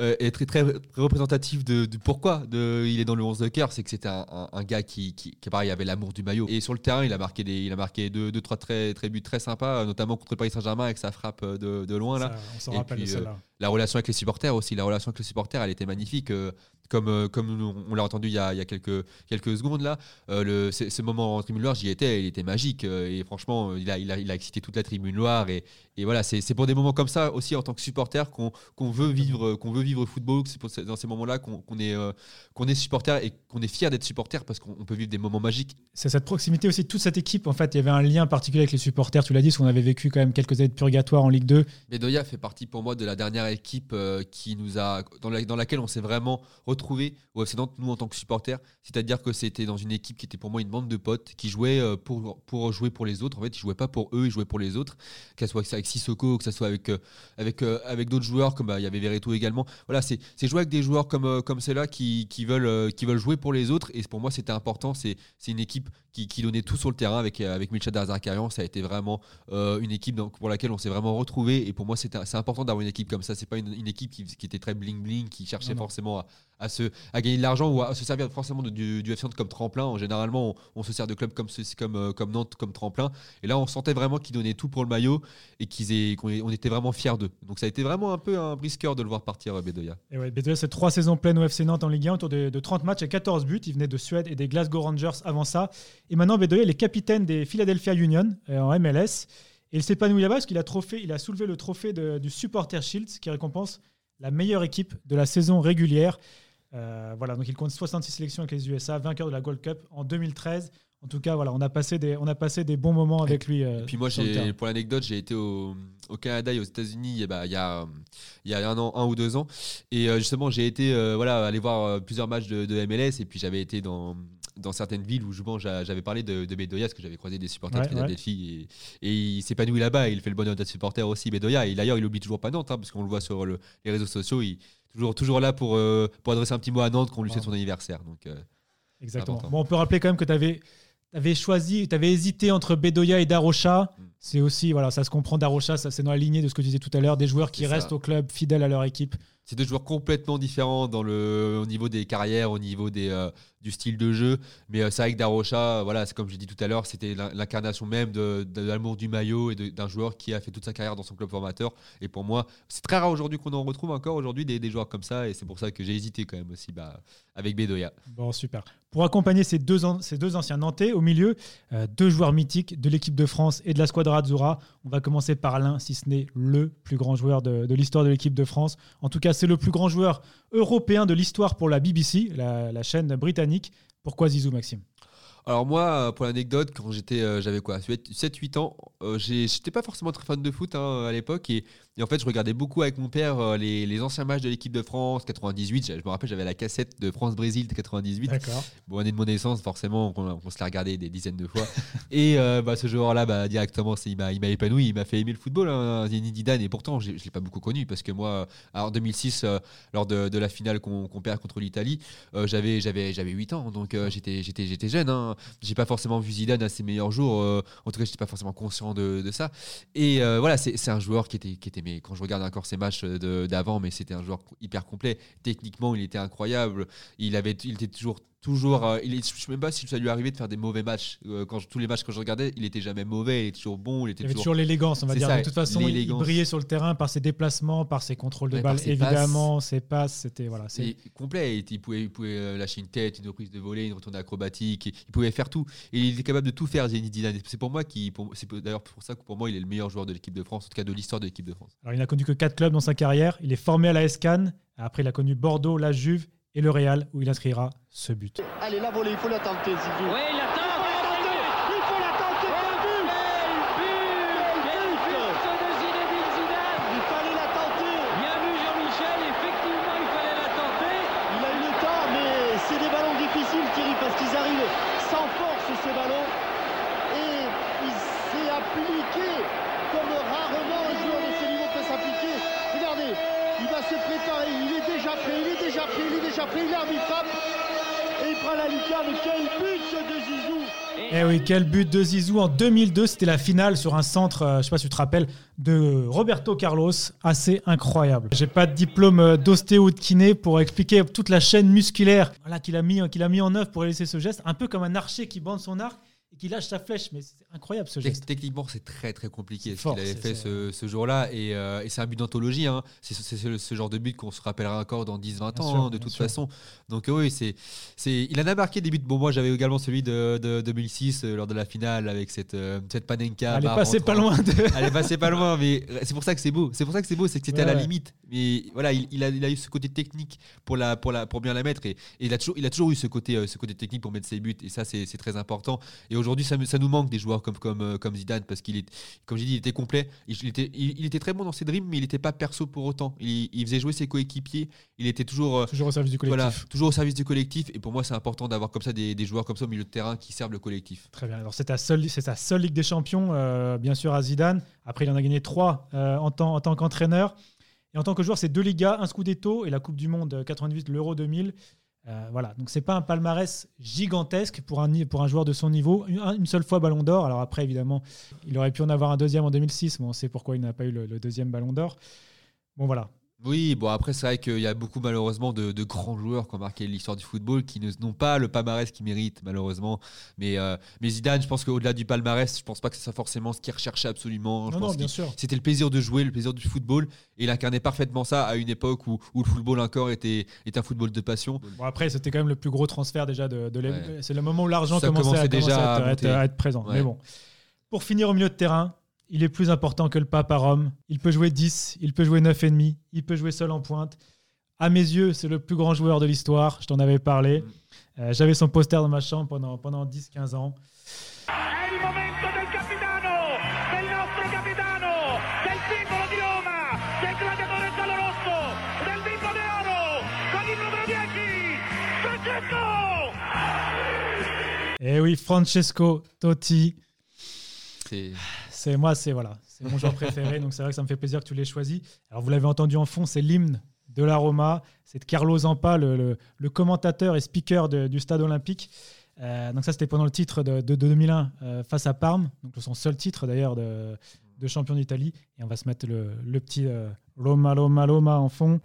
euh, est très, très représentatif de, du pourquoi de, il est dans le 11 de cœur. C'est que c'était un, un- un gars qui, qui, qui, pareil, avait l'amour du maillot. Et sur le terrain, il a marqué, des, il a marqué deux, deux trois très, très buts très sympas, euh, notamment contre le Paris Saint-Germain avec sa frappe euh, de, de loin. Là. Ça, On s'en rappelle de puis, celle-là. La relation avec les supporters aussi, la relation avec les supporters, elle était magnifique. euh, comme, euh, comme on- l'a entendu il y a, il y a quelques, quelques secondes là, euh, le, ce, moment en tribune noire, j'y étais, il était magique. euh, et franchement, euh, il a, il, a, il a excité toute la tribune noire. Et, et voilà, c'est pour des moments comme ça aussi en tant que supporter qu'on veut vivre, euh, qu'on veut vivre le football. C'est dans ces moments-là qu'on est, euh, qu'on est supporter et qu'on est fier d'être supporter parce qu'on on peut vivre des moments magiques. C'est cette proximité aussi de toute cette équipe. En fait, il y avait un lien particulier avec les supporters. Tu l'as dit, parce qu'on avait vécu quand même quelques années de purgatoire en Ligue 2. Bedoya fait partie pour moi de la dernière équipe euh, qui nous a, dans, la- dans laquelle on s'est vraiment retrouvé au FC Nantes, nous en tant que supporters. C'est-à-dire que c'était dans une équipe qui était pour moi une bande de potes qui jouaient euh, pour, pour jouer pour les autres. En fait, ils jouaient pas pour eux, ils jouaient pour les autres. Que ce soit avec Sissoko, que ce soit avec, avec, avec d'autres joueurs, comme bah, il y avait Veretout également. Voilà, c'est jouer avec des joueurs comme, euh, comme ceux-là qui, qui, veulent, euh, qui veulent jouer pour les autres. Et pour moi, c'était important. C'est une équipe qui, qui donnait tout sur le terrain avec, avec Milchad Darzakarian. Ça a été vraiment euh, une équipe pour laquelle on s'est vraiment retrouvé. Et pour moi, c'est important d'avoir une équipe comme ça. C'est pas une, une équipe qui, qui était très bling-bling, qui cherchait Non, non. forcément à, à, se, à gagner de l'argent ou à, se servir forcément du, du FC Nantes comme tremplin. En, généralement, on, se sert de clubs comme, euh, comme Nantes comme tremplin. Et là, on sentait vraiment qu'ils donnaient tout pour le maillot et qu'on on était vraiment fiers d'eux. Donc ça a été vraiment un peu un brisqueur de le voir partir, euh, Bedoya. Et ouais, Bedoya, c'est trois saisons pleines au FC Nantes en Ligue 1, autour de, de 30 matchs et 14 buts. Il venait de Suède et des Glasgow Rangers avant ça. Et maintenant, Bedoya, il est capitaine des Philadelphia Union euh, en MLS. Et il s'épanouit là-bas parce qu'il a, soulevé le trophée du Supporter Shield, qui récompense la meilleure équipe de la saison régulière. Euh, voilà, donc il compte 66 sélections avec les USA, vainqueur de la Gold Cup en 2013. En tout cas, voilà, on a passé des, on a passé des bons moments avec lui. euh, Et puis moi, j'ai, pour l'anecdote, j'ai été au, au Canada et aux États-Unis eh ben, il y, a, y a un an, un ou deux ans. Et euh, justement, j'ai été voilà, aller voir plusieurs matchs de, de MLS. Et puis j'avais été dans, dans certaines villes où j'avais parlé de, de Bedoya, parce que j'avais croisé des supporters Ouais, de Philadelphie. Et, et il s'épanouit là-bas. Il fait le bonheur d'être supporter aussi, Bedoya. Et d'ailleurs, il oublie toujours pas Nantes, hein, parce qu'on le voit sur le- les réseaux sociaux. Il toujours, toujours là pour, euh, pour adresser un petit mot à Nantes qu'on lui Ah. souhaite son anniversaire. Donc, euh, Exactement. Bon, on peut rappeler quand même que tu avais, choisi, tu avais hésité entre Bedoya et Darocha. Mm. C'est aussi, voilà, ça se comprend, Darocha, ça c'est dans la lignée de ce que tu disais tout à l'heure, des joueurs qui restent au club, fidèles à leur équipe. C'est deux joueurs complètement différents dans le, au niveau des carrières, au niveau des, euh, du style de jeu. Mais euh, c'est vrai que Darocha, voilà, c'est comme j'ai dit tout à l'heure, c'était l'in- l'incarnation même de, l'amour du maillot et d'un joueur qui a fait toute sa carrière dans son club formateur. Et pour moi, c'est très rare aujourd'hui qu'on en retrouve encore aujourd'hui des, joueurs comme ça. Et c'est pour ça que j'ai hésité quand même aussi bah, avec Bedoya. Bon, super. Pour accompagner ces deux, ces deux anciens Nantais, au milieu, euh, deux joueurs mythiques de l'équipe de France et de la Squadra Azzurra. On va commencer par l'un, si ce n'est le plus grand joueur de l'histoire de l'équipe de France. En tout cas, c'est le plus grand joueur européen de l'histoire pour la BBC, la, chaîne britannique. Pourquoi Zizou, Maxime? Alors moi, euh, pour l'anecdote, quand j'étais, euh, j'avais quoi, 7-8 ans, euh, j'étais pas forcément très fan de foot hein, à l'époque et, et en fait je regardais beaucoup avec mon père les, les anciens matchs de l'équipe de France 98. Je me rappelle, j'avais la cassette de France-Brésil de 98. D'accord. Bon, année de mon naissance, forcément, on, on se l'a regardé des dizaines de fois. <laughs> et euh, bah, ce joueur-là, bah, directement, il m'a il m'a épanoui, il m'a fait aimer le football, hein, Zinedine Zidane. Et pourtant, je ne l'ai pas beaucoup connu parce que moi, en 2006, euh, lors de, de la finale qu'on qu'on perd contre l'Italie, euh, j'avais j'avais j'avais 8 ans, donc j'étais j'étais j'étais jeune. Hein. J'ai pas forcément vu Zidane à ses meilleurs jours. euh, en tout cas, j'étais pas forcément conscient de, ça. Et euh, voilà, c'est un joueur qui était qui quand je regarde encore ses matchs de- d'avant, mais c'était un joueur hyper complet. Techniquement, il était incroyable. Il avait il était toujours toujours euh, il est, je sais même pas si ça lui arrivait de faire des mauvais matchs Euh, quand je- tous les matchs que je regardais il était jamais mauvais il était toujours bon il était Il avait toujours l'élégance, on va dire. ça, de toute façon, il- brillait sur le terrain par ses déplacements, par ses contrôles de Ouais, balle, évidemment, ses passes. C'était voilà. c'est- complet, il, il pouvait, il pouvait euh, lâcher une tête, une reprise de volée, une retournée acrobatique, il pouvait faire tout. Et il était capable de tout faire, Zinedine Zidane. C'est pour moi qui, c'est d'ailleurs pour ça que pour moi il est le meilleur joueur de l'équipe de France, en tout cas de l'histoire de l'équipe de France. Alors, il n'a connu que quatre clubs dans sa carrière. Il est formé à la Escan. Après, il a connu Bordeaux, la Juve et le Real, où il inscrira ce but. Allez, la volée, il faut la tenter, Zizou. Oui, il attend. Il faut la tenter, quel but Quel but de Zinedine Zidane Il fallait la tenter Bien vu Jean-Michel, effectivement il fallait la tenter. Il a eu le temps, mais c'est des ballons difficiles, Thierry, parce qu'ils arrivent sans force, ces ballons. Et il s'est appliqué comme rarement un joueur de ce niveau peut s'appliquer. Regardez, il va se il est déjà prêt, il est déjà prêt, il est déjà prêt, il a mis frappe. et il prend la lucarne. Quel but de Zizou Eh oui, quel but de Zizou en 2002, c'était la finale sur un centre, euh, je sais pas si tu te rappelles, de Roberto Carlos, assez incroyable. J'ai pas de diplôme euh, d'ostéo de kiné pour expliquer toute la chaîne musculaire voilà, qu'il a, mis, qu'il a mis en œuvre pour réaliser ce geste, un peu comme un archer qui bande son arc et qui lâche sa flèche, mais c'est incroyable ce geste. Techniquement, c'est très très compliqué ce qu'il avait fait ce, ce jour-là. Et, euh, et c'est un but d'anthologie. hein. C'est ce, ce genre de but qu'on se rappellera encore dans 10-20 Bien ans, sûr, hein, de toute sûr. façon. Donc, oui, c'est, c'est, il en a marqué des buts. Bon, moi, j'avais également celui de, de 2006 euh, lors de la finale avec cette, euh, cette Panenka. Elle est passée pas loin de. Elle est passée pas loin, mais c'est pour ça que c'est beau. C'est pour ça que c'est beau, c'est que c'était à la limite. Mais voilà, il, il a, il a eu ce côté technique pour, la, pour, la, pour bien la mettre. Et, et il, a toujours, il a toujours eu ce côté, ce côté technique pour mettre ses buts. Et ça, c'est c'est très important. Et aujourd'hui, ça, nous manque des joueurs comme, comme, euh, comme Zidane parce qu'il est, comme j'ai dit, il était complet. Il, était, il, il était très bon dans ses dribbles, mais il n'était pas perso pour autant. Il, il faisait jouer ses coéquipiers. Il était toujours. euh, Toujours au service du collectif. voilà, toujours au service du collectif. Et pour moi, c'est important d'avoir comme ça des, des joueurs comme ça au milieu de terrain qui servent le collectif. Très bien. Alors, c'est ta seule, c'est sa seule Ligue des Champions, euh, bien sûr, à Zidane. Après, il en a gagné trois euh, en tant, en tant qu'entraîneur. Et en tant que joueur, c'est deux Ligas, un Scudetto et la Coupe du Monde euh, 98, l'Euro 2000. Euh, voilà, donc c'est pas un palmarès gigantesque pour un, joueur de son niveau. Une, une seule fois Ballon d'Or. Alors après, évidemment, il aurait pu en avoir un deuxième en 2006, mais on sait pourquoi il n'a pas eu le, le deuxième Ballon d'Or. Bon voilà, Oui, bon après c'est vrai qu'il y a beaucoup malheureusement de, de grands joueurs qui ont marqué l'histoire du football qui ne- n'ont pas le palmarès qu'ils méritent malheureusement. Mais, euh, mais Zidane, je pense qu'au-delà du palmarès, je pense pas que ce soit forcément ce qu'il recherchait absolument. Je non, pense non, bien sûr. C'était le plaisir de jouer, le plaisir du football. Et il incarnait parfaitement ça à une époque où, où le football encore était, était un football de passion. Bon, après, c'était quand même le plus gros transfert déjà de, de Ouais. C'est le moment où l'argent Ça commençait, à, déjà à à être, monter. à être présent. Ouais. Mais bon. Pour finir au milieu de terrain, il est plus important que le pape à Rome. Il peut jouer 10, il peut jouer 9,5, il peut jouer seul en pointe. À mes yeux, c'est le plus grand joueur de l'histoire. Je t'en avais parlé. Mm. Euh, J'avais son poster dans ma chambre pendant, pendant 10-15 ans. È il momento del capitano, del nostro capitano, del simbolo di Roma, del gladiatore giallorosso, del bimbo de oro, con il numero 10, Francesco! Et Eh oui, Francesco Totti. C'est C'est moi, c'est voilà, c'est mon joueur préféré, donc c'est vrai que ça me fait plaisir que tu l'aies choisi. Alors vous l'avez entendu en fond, c'est l'hymne de la Roma, c'est de Carlo Zampa, le, commentateur et speaker du stade olympique. Euh, donc ça c'était pendant le titre de, de- de 2001 euh, face à Parme, donc son seul titre d'ailleurs de, champion d'Italie. Et on va se mettre le, le petit euh, Roma Roma Roma en fond.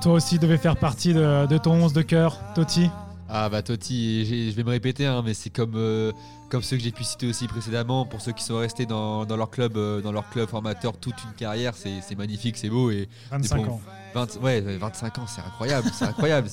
Toi aussi, devait faire partie de, de ton 11 de cœur, Totti. Ah bah Totti, je vais me répéter, hein, mais c'est comme, euh, comme ceux que j'ai pu citer aussi précédemment, pour ceux qui sont restés dans, dans leur club, euh, dans leur club formateur toute une carrière, c'est magnifique, c'est beau et 25 Des bons- ans. 20 ouais, 25 ans, c'est incroyable, c'est incroyable.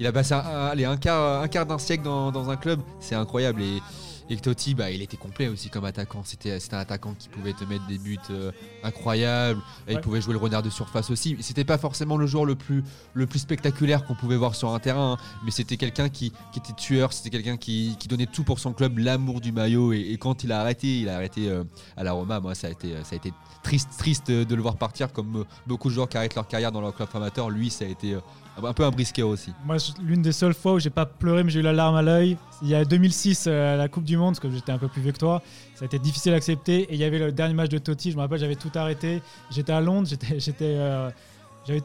Il a passé un, un- allez, un quart, un quart d'un siècle dans, dans un club, c'est incroyable. Et, et Totti, bah, il était complet aussi comme attaquant. C'était c'était un attaquant qui pouvait te mettre des buts euh, incroyables. Et Il pouvait jouer le renard de surface aussi. C'était pas forcément le joueur le plus, le plus spectaculaire qu'on pouvait voir sur un terrain, hein, mais c'était quelqu'un qui, qui était tueur, c'était quelqu'un qui, qui donnait tout pour son club, l'amour du maillot. Et, et quand il a arrêté, il a arrêté euh, à la Roma. Moi, ça a été, ça a été triste, triste de le voir partir, comme euh, beaucoup de joueurs qui arrêtent leur carrière dans leur club amateur. Lui, ça a été euh, un peu un brisquet aussi. Moi, l'une des seules fois où j'ai pas pleuré, mais j'ai eu la larme à l'œil, il y a 2006, euh, la Coupe du Monde, parce que j'étais un peu plus vieux que toi. Ça a été difficile à accepter. Et il y avait le dernier match de Totti. Je me rappelle, j'avais tout arrêté. J'étais à Londres. J'étais, j'étais, euh,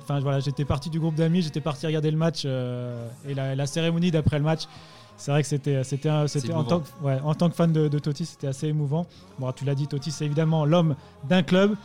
enfin voilà, j'étais parti du groupe d'amis. J'étais parti regarder le match euh, et la, la cérémonie d'après le match. C'est vrai que c'était, en, tant que, ouais, en tant que fan de, de Totti, c'était assez émouvant. Bon, tu l'as dit, Totti, c'est évidemment l'homme d'un club.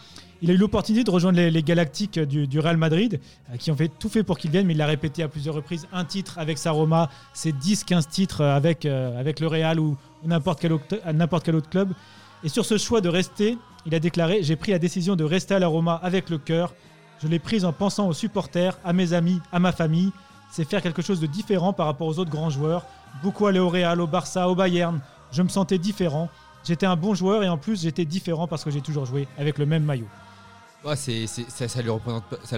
Il a eu l'opportunité de rejoindre les, Galactiques du, du Real Madrid, euh, qui ont fait tout fait pour qu'il vienne, mais il l'a répété à plusieurs reprises. Un titre avec sa Roma, c'est 10-15 titres euh, avec, euh, le Real ou n'importe quel, autre- à n'importe quel autre club. Et sur ce choix de rester, il a déclaré J'ai pris la décision de rester à la Roma avec le cœur. Je l'ai prise en pensant aux supporters, à mes amis, à ma famille. C'est faire quelque chose de différent par rapport aux autres grands joueurs. Beaucoup allaient au Real, au Barça, au Bayern. Je me sentais différent. J'étais un bon joueur et en plus j'étais différent parce que j'ai toujours joué avec le même maillot. Ouais, c'est, ça, le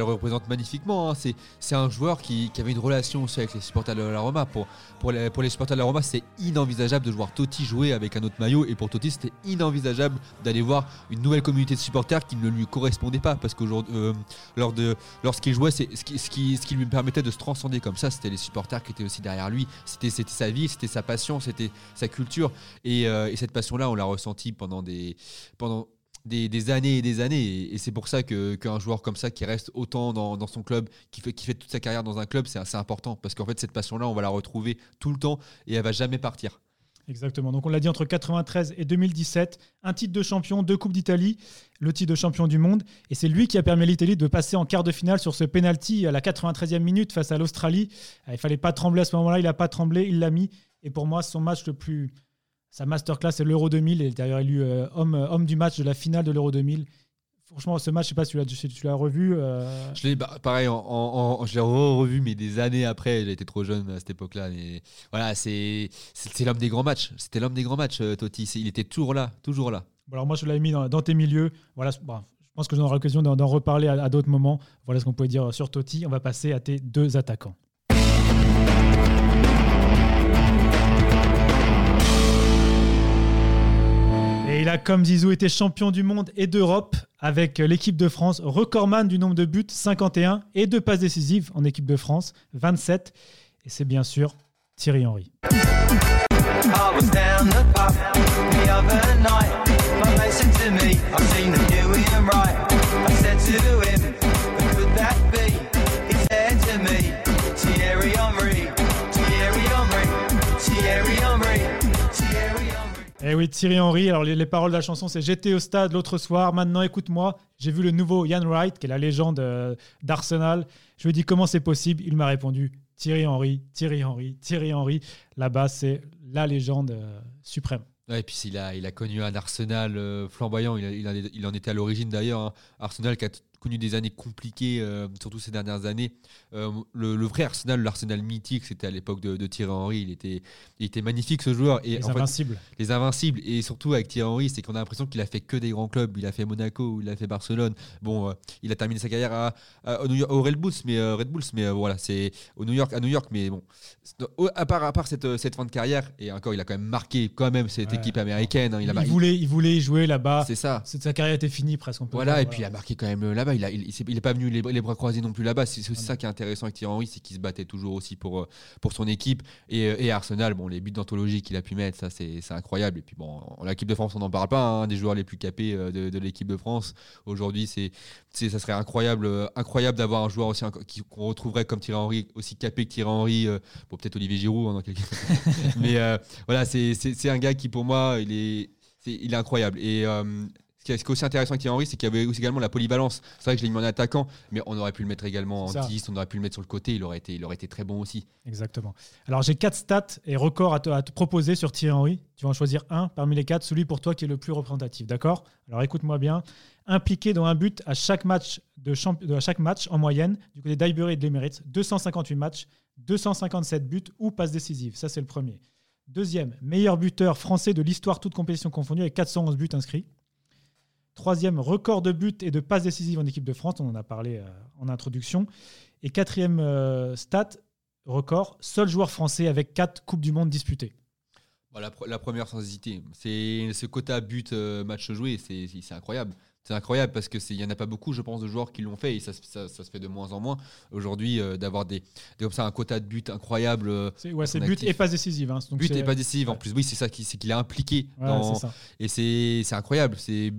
représente, magnifiquement. hein. C'est, un joueur qui, avait une relation aussi avec les supporters de la Roma. Pour, les, supporters de la Roma, c'est inenvisageable de voir Totti jouer avec un autre maillot. Et pour Totti, c'était inenvisageable d'aller voir une nouvelle communauté de supporters qui ne lui correspondait pas. Parce qu'aujourd'hui, euh, lors de, lorsqu'il jouait, ce, qui, ce, qui, ce qui lui permettait de se transcender comme ça, c'était les supporters qui étaient aussi derrière lui. C'était, c'était sa vie, c'était sa passion, c'était sa culture. Et, euh, et cette passion-là, on l'a ressentie pendant des. Pendant, des, années et des années. Et, c'est pour ça qu'un joueur comme ça qui reste autant dans, dans son club, qui fait, qui fait toute sa carrière dans un club, c'est assez important. Parce qu'en fait, cette passion-là, on va la retrouver tout le temps et elle va jamais partir. Exactement. Donc on l'a dit entre 93 et 2017, un titre de champion, deux coupes d'Italie, le titre de champion du monde, et c'est lui qui a permis à l'Italie de passer en quart de finale sur ce penalty à la 93e minute face à l'Australie. Euh, Il fallait pas trembler à ce moment-là, il n'a pas tremblé, il l'a mis. Et pour moi, son match le plus, sa masterclass, c'est l'Euro 2000. Il est d'ailleurs élu euh, homme, homme du match de la finale de l'Euro 2000. Franchement, ce match, je sais pas si tu l'as, si tu l'as revu. euh, Je l'ai, bah, pareil, en, en- en- je l'ai re- revu, mais des années après. Été trop jeune à cette époque-là. Mais voilà, c'est, c'est, c'est l'homme des grands matchs. C'était l'homme des grands matchs, euh, Totti. C'est- il était toujours là, toujours là. Bon, alors moi, je l'avais mis dans, dans tes milieux. Voilà, bon, je pense que j'aurai l'occasion d'en, d'en reparler à, à d'autres moments. Voilà ce qu'on pouvait dire sur Totti. On va passer à tes deux attaquants. A, comme Zizou, été champion du monde et d'Europe avec l'équipe de France, recordman du nombre de buts, 51, et de passes décisives en équipe de France, 27. Et c'est bien sûr Thierry Henry. Eh oui, Thierry Henry. Alors, les, les paroles de la chanson, c'est J'étais au stade l'autre soir. Maintenant, écoute-moi. J'ai vu le nouveau Ian Wright, qui est la légende euh, d'Arsenal. Je lui ai dit comment c'est possible? Il m'a répondu Thierry Henry, Thierry Henry, Thierry Henry. Là-bas, c'est la légende euh, suprême. Et puis il a, connu un Arsenal euh, flamboyant. Il, en était à l'origine d'ailleurs. hein. Arsenal qui a connu des années compliquées, euh, surtout ces dernières années. Euh, le, le vrai Arsenal, l'Arsenal mythique, c'était à l'époque de, de Thierry Henry. Il était, il était magnifique ce joueur. Et Les en fait, invincibles. les invincibles et surtout avec Thierry Henry c'est qu'on a l'impression qu'il a fait que des grands clubs il a fait Monaco il a fait Barcelone bon euh, il a terminé sa carrière à, à- au, New York- au Red Bulls mais Red Bulls mais voilà c'est au New York à New York mais bon à part à part cette, cette fin de carrière et encore il a quand même marqué quand même cette Ouais. équipe américaine hein, il Il, a mar- voulait, il voulait y jouer là-bas. c'est ça Sa carrière était finie presque. on peut voilà, dire, et puis il a marqué quand même là-bas. Il, a- il, il s'est- il est pas venu les, les bras croisés non plus là-bas. C'est c'est aussi ça qui est intéressant avec Thierry Henry, c'est qu'il se battait toujours aussi pour, euh, pour son équipe. Et, euh, et Arsenal, bon, les buts d'anthologie qu'il a pu mettre, ça c'est incroyable. Et puis bon, l'équipe de France, on n'en parle pas, hein, des joueurs les plus capés euh, de, de l'équipe de France. Aujourd'hui, c'est ça serait incroyable, incroyable d'avoir un joueur aussi qu'on retrouverait comme Thierry Henry, aussi capé que Thierry Henry. euh, bon, peut-être Olivier Giroud hein, dans quelques <laughs> <laughs> Mais euh, voilà, c'est un gars qui pour moi, il est, il est incroyable. Et euh, qui est, ce qui est aussi intéressant avec Thierry Henry, c'est qu'il y avait aussi également la polyvalence. C'est vrai que je l'ai mis en attaquant, mais on aurait pu le mettre également en ça. 10, on aurait pu le mettre sur le côté, il aurait été, il aurait été très bon aussi. Exactement. Alors, j'ai quatre stats et records à te, à te proposer sur Thierry Henry. Tu vas en choisir un parmi les quatre, celui pour toi qui est le plus représentatif. D'accord? Alors, écoute-moi bien. Impliqué dans un but à chaque match, de champ- de- à chaque match en moyenne, du côté d'Highbury et de l'Emirates, 258 matchs, 257 buts ou passes décisives. Ça, c'est le premier. Deuxième, meilleur buteur français de l'histoire, toute compétition confondue, avec 411 buts inscrits. Troisième, record de buts et de passes décisives en équipe de France. On en a parlé euh, en introduction. Et quatrième euh, stat, record, seul joueur français avec quatre Coupes du Monde disputées. Bon, la, pre- la première sans hésiter, c'est ce quota but euh, match joué, c'est incroyable. C'est incroyable parce que il y en a pas beaucoup, je pense, de joueurs qui l'ont fait et ça, se- ça- ça se fait de moins en moins aujourd'hui euh, d'avoir des, des- comme ça un quota de buts incroyable. C'est ouais, but et passes décisives. hein. But et pas décisif en plus. Oui, c'est ça qui c'est qu'il est impliqué Ouais, dans, ça. Et c'est c'est incroyable. C'est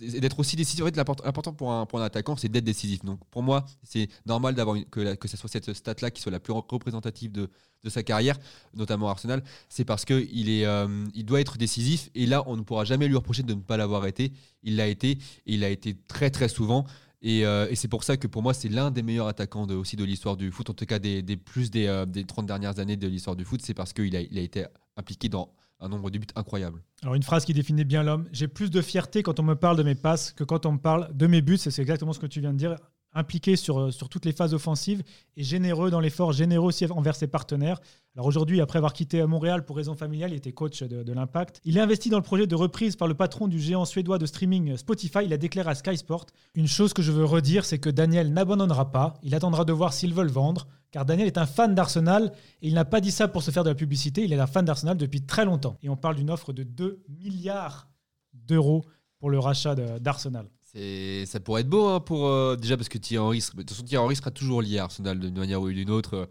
d'être aussi décisif. En fait, l'important pour un, attaquant, c'est d'être décisif. Donc, pour moi, c'est normal d'avoir que, que ce soit cette stat-là qui soit la plus représentative de, de sa carrière, notamment Arsenal. C'est parce est, euh, il doit être décisif. Et là, on ne pourra jamais lui reprocher de ne pas l'avoir été. Il l'a été. Et il l'a été très, très souvent. Et, euh, et c'est pour ça que pour moi, c'est l'un des meilleurs attaquants aussi de l'histoire du foot, en tout cas des, plus des, euh, des 30 dernières années de l'histoire du foot. C'est parce qu'il a, il a été impliqué dans un nombre de buts incroyable. Alors, une phrase qui définit bien l'homme. J'ai plus de fierté quand on me parle de mes passes que quand on me parle de mes buts. C'est c'est exactement ce que tu viens de dire. Impliqué sur, sur toutes les phases offensives et généreux dans l'effort, généreux aussi envers ses partenaires. Alors aujourd'hui, après avoir quitté Montréal pour raison familiale, il était coach de, de l'Impact. Il est investi dans le projet de reprise par le patron du géant suédois de streaming Spotify. Il a déclaré à Sky Sport Une chose que je veux redire, c'est que Daniel n'abandonnera pas. Il attendra de voir s'ils veulent vendre. Car Daniel est un fan d'Arsenal et il n'a pas dit ça pour se faire de la publicité. Il est un fan d'Arsenal depuis très longtemps. Et on parle d'une offre de 2 milliards d'euros pour le rachat d'Arsenal. Ça pourrait être beau hein, pour euh, déjà parce que Thierry Henry, sera- de toute façon, Thierry Henry sera toujours lié à Arsenal d'une manière ou d'une autre. euh,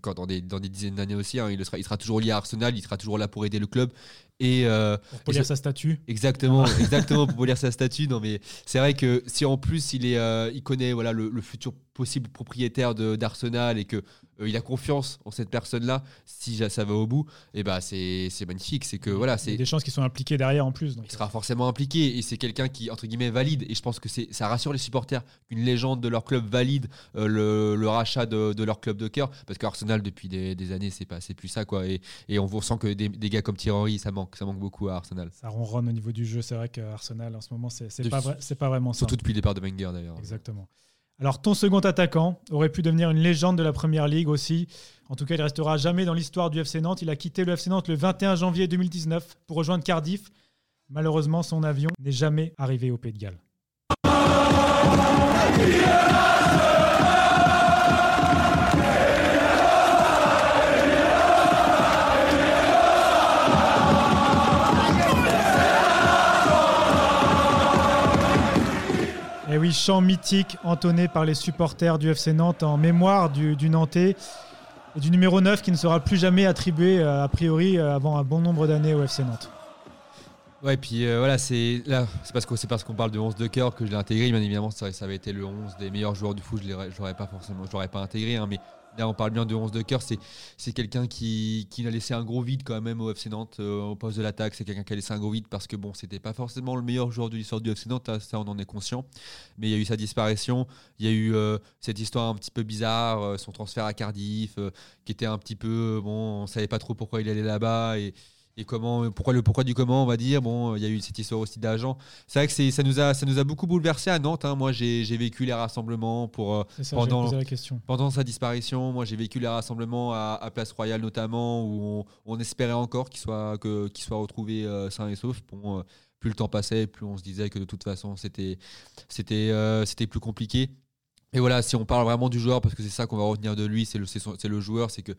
quand dans des dans des dizaines d'années aussi, hein, il, le sera, il sera toujours lié à Arsenal, il sera toujours là pour aider le club et euh, Pour polir sa statue. Exactement, <laughs> exactement pour polir sa statue. Non, mais c'est vrai que si en plus il est, il connaît voilà le, le futur possible propriétaire d'Arsenal et que il a confiance en cette personne-là, si ça va au bout, et bah c'est c'est magnifique. C'est que voilà, Il y a c'est des chances qui sont impliquées derrière en plus. donc. il sera forcément impliqué et c'est quelqu'un qui entre guillemets valide et je pense que c'est ça rassure les supporters qu'une légende de leur club valide euh, le, le rachat de, de leur club de cœur parce qu'Arsenal depuis des, des années c'est pas c'est plus ça quoi et, et on sent que des, des gars comme Thierry Henry ça manque ça manque beaucoup à Arsenal Ça ronronne au niveau du jeu. C'est vrai qu'Arsenal, en ce moment, c'est pas, vrai- c'est pas vraiment ça. surtout depuis le départ de Wenger d'ailleurs Exactement. Alors, ton second attaquant aurait pu devenir une légende de la première ligue aussi. En tout cas, il restera jamais dans l'histoire du FC Nantes. Il a quitté le FC Nantes le 21 janvier 2019 pour rejoindre Cardiff. Malheureusement, son avion n'est jamais arrivé au Pays de Galles. Oui, chant mythique entonné par les supporters du FC Nantes en mémoire du, Nantais et du numéro 9 qui ne sera plus jamais attribué euh, a priori euh, avant un bon nombre d'années au FC Nantes. Ouais, puis euh, voilà, c'est c'est parce qu'on parle de 11 de cœur que je l'ai intégré. Bien évidemment, ça, ça avait été le 11 des meilleurs joueurs du foot. Je l'aurais pas forcément, je l'aurais pas intégré, hein, mais là, on parle bien de 11 de cœur. C'est, quelqu'un qui, qui a laissé un gros vide quand même au FC Nantes euh, au poste de l'attaque. C'est quelqu'un qui a laissé un gros vide parce que bon, c'était pas forcément le meilleur joueur de l'histoire du FC Nantes. ça, on en est conscient. Mais il y a eu sa disparition. Il y a eu euh, cette histoire un petit peu bizarre, euh, son transfert à Cardiff, qui était un petit peu bon. On savait pas trop pourquoi il allait là-bas et comment pourquoi le pourquoi du comment on va dire. Bon il y a eu cette histoire aussi d'agent c'est vrai que c'est ça nous a ça nous a beaucoup bouleversé à Nantes hein. moi j'ai j'ai vécu les rassemblements pour euh, ça, Pendant- pendant sa disparition. Moi j'ai vécu les rassemblements à, à Place Royale notamment où on, on espérait encore qu'il soit que qu'il soit retrouvé euh, sain et sauf. Bon euh, plus le temps passait plus on se disait que de toute façon c'était c'était euh, c'était plus compliqué et voilà, si on parle vraiment du joueur, parce que c'est ça qu'on va retenir de lui, c'est le, c'est son- le joueur, c'est que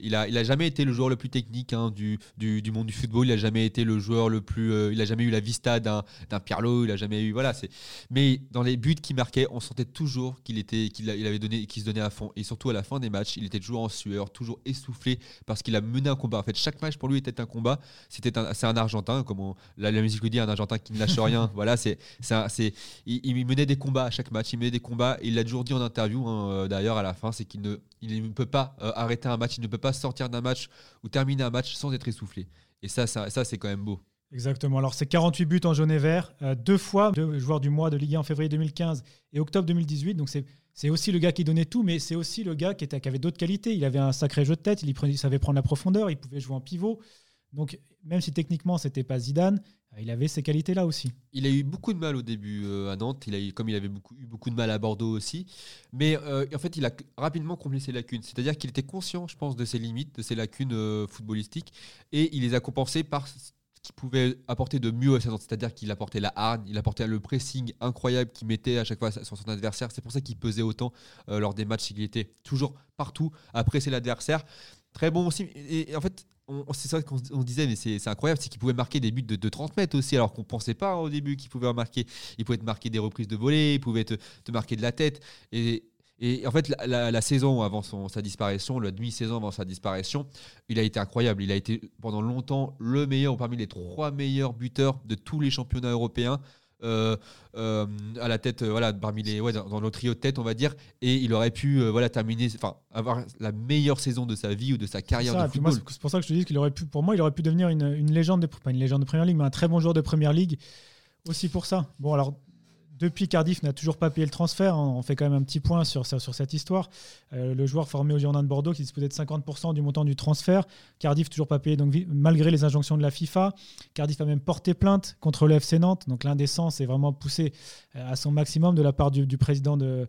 il a, il a jamais été le joueur le plus technique hein, du, du, du monde du football. Il a jamais été le joueur le plus, euh, il a jamais eu la vista d'un d'un Pirlo. Il a jamais eu, voilà. C'est. Mais dans les buts qu'il marquait, on sentait toujours qu'il était, qu'il a- il avait donné, qu'il se donnait à fond. Et surtout à la fin des matchs, il était toujours en sueur, toujours essoufflé, parce qu'il a mené un combat. En fait, chaque match pour lui était un combat. C'était un, c'est un Argentin, comme on- la, la musique le dit, un Argentin qui ne lâche rien. <laughs> voilà, c'est, c'est, il, il menait des combats à chaque match. Il menait des combats. Et il l'a toujours dit en interview, hein, euh, d'ailleurs, à la fin, c'est qu'il ne, il ne peut pas euh, arrêter un match, il ne peut pas sortir d'un match ou terminer un match sans être essoufflé. Et ça, ça, ça c'est quand même beau. Exactement. Alors, c'est 48 buts en jaune et vert, euh, deux fois, deux joueurs du mois de Ligue 1 en février 2015 et octobre 2018. Donc, c'est. Aussi le gars qui donnait tout, mais c'est aussi le gars qui, avait d'autres qualités. Il avait un sacré jeu de tête, il, il savait prendre la profondeur, il pouvait jouer en pivot. Donc, même si techniquement, c'était pas Zidane, il avait ces qualités-là aussi. Il a eu beaucoup de mal au début euh, à Nantes, il a eu, comme il avait beaucoup, eu beaucoup de mal à Bordeaux aussi. Mais euh, en fait, il a rapidement comblé ses lacunes. C'est-à-dire qu'il était conscient, je pense, de ses limites, de ses lacunes euh, footballistiques, et il les a compensées par ce qu'il pouvait apporter de mieux à sa Nantes. C'est-à-dire qu'il apportait la hargne, il apportait le pressing incroyable qu'il mettait à chaque fois sur son adversaire. C'est pour ça qu'il pesait autant lors des matchs. Il était toujours partout à presser l'adversaire. Très bon aussi. Et, en fait, c'est ça qu'on on disait, mais c'est incroyable, c'est qu'il pouvait marquer des buts de, de 30 mètres aussi, alors qu'on pensait pas au début qu'il pouvait en marquer. Il pouvait te marquer des reprises de volée, il pouvait te, marquer de la tête. Et, en fait, la, saison avant sa disparition, la demi-saison avant sa disparition, il a été incroyable. Il a été pendant longtemps le meilleur, ou parmi les trois meilleurs buteurs de tous les championnats européens. Euh, euh, à la tête, euh, voilà, parmi les, ouais, dans, dans le trio de tête, on va dire, et il aurait pu, voilà, terminer, enfin, avoir la meilleure saison de sa vie ou de sa carrière Ça, de football. c'est c'est pour ça que je te dis qu'il aurait pu, pour moi, il aurait pu devenir une, une légende, de, pas une légende de première ligue, mais un très bon joueur de première ligue. Aussi pour ça. Bon, alors, depuis Cardiff n'a toujours pas payé le transfert. hein, On fait quand même un petit point sur, sur, cette histoire. Euh, le joueur formé au Girondins de Bordeaux qui disposait de 50% du montant du transfert. Cardiff toujours pas payé, donc malgré les injonctions de la FIFA. Cardiff a même porté plainte contre le FC Nantes. Donc l'indécence est vraiment poussée euh, à son maximum de la part du, du président de,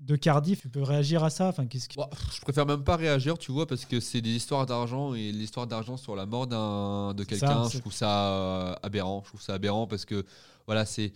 de Cardiff. Tu peux réagir à ça? Enfin, qu'est-ce qui- Bon, je préfère même pas réagir, tu vois, parce que c'est des histoires d'argent et l'histoire d'argent sur la mort d'un de quelqu'un, je trouve ça euh, aberrant. Je trouve ça aberrant parce que voilà, c'est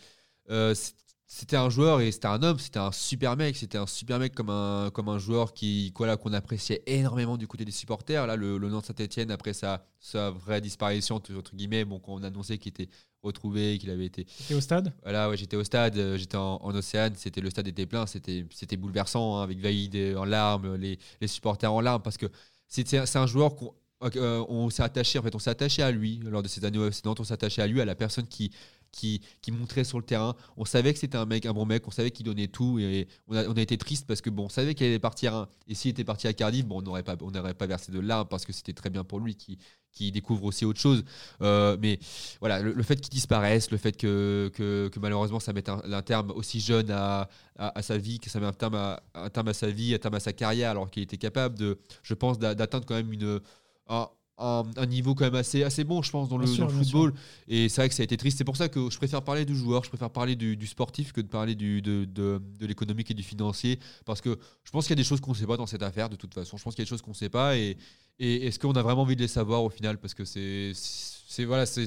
euh, c'est- c'était un joueur et c'était un homme, c'était un super mec, c'était un super mec comme un comme un joueur qui voilà qu'on appréciait énormément du côté des supporters. Là, le, le nom de Saint-Etienne après sa sa vraie disparition entre guillemets, bon, qu'on annonçait qu'il était retrouvé, qu'il avait été T'es au stade? Voilà, ouais, j'étais au stade, euh, j'étais en, en Océane, c'était le stade était plein, c'était c'était bouleversant hein, avec Vaïd en larmes, les, les supporters en larmes parce que c'est c'est- c'est un joueur qu'on euh, on s'est attaché en fait, on s'est attaché à lui lors de ces années précédentes, on s'est attaché à lui, à la personne qui qui, qui montrait sur le terrain. On savait que c'était un mec, un bon mec, on savait qu'il donnait tout et on a, été triste parce que bon, on savait qu'il allait partir. hein. et s'il était parti à Cardiff, bon, on n'aurait pas, on n'aurait pas versé de larmes parce que c'était très bien pour lui qui qui découvre aussi autre chose. Euh, mais voilà, le, fait qu'il disparaisse, le fait que, que, malheureusement ça mette un, terme aussi jeune à, à, sa vie, que ça met un terme à, un terme à sa vie, un terme à sa carrière, alors qu'il était capable de, je pense, d'a- d'atteindre quand même une, un, un- un niveau quand même assez, assez bon, je pense, dans le, Bien sûr, dans le bien football. Et c'est vrai que ça a été triste. C'est pour ça que je préfère parler du joueur, je préfère parler du, du sportif que de parler du, de, de, de l'économique et du financier. Parce que je pense qu'il y a des choses qu'on ne sait pas dans cette affaire, de toute façon. Je pense qu'il y a des choses qu'on ne sait pas. Et, et est-ce qu'on a vraiment envie de les savoir au final? Parce que c'est. c'est voilà, c'est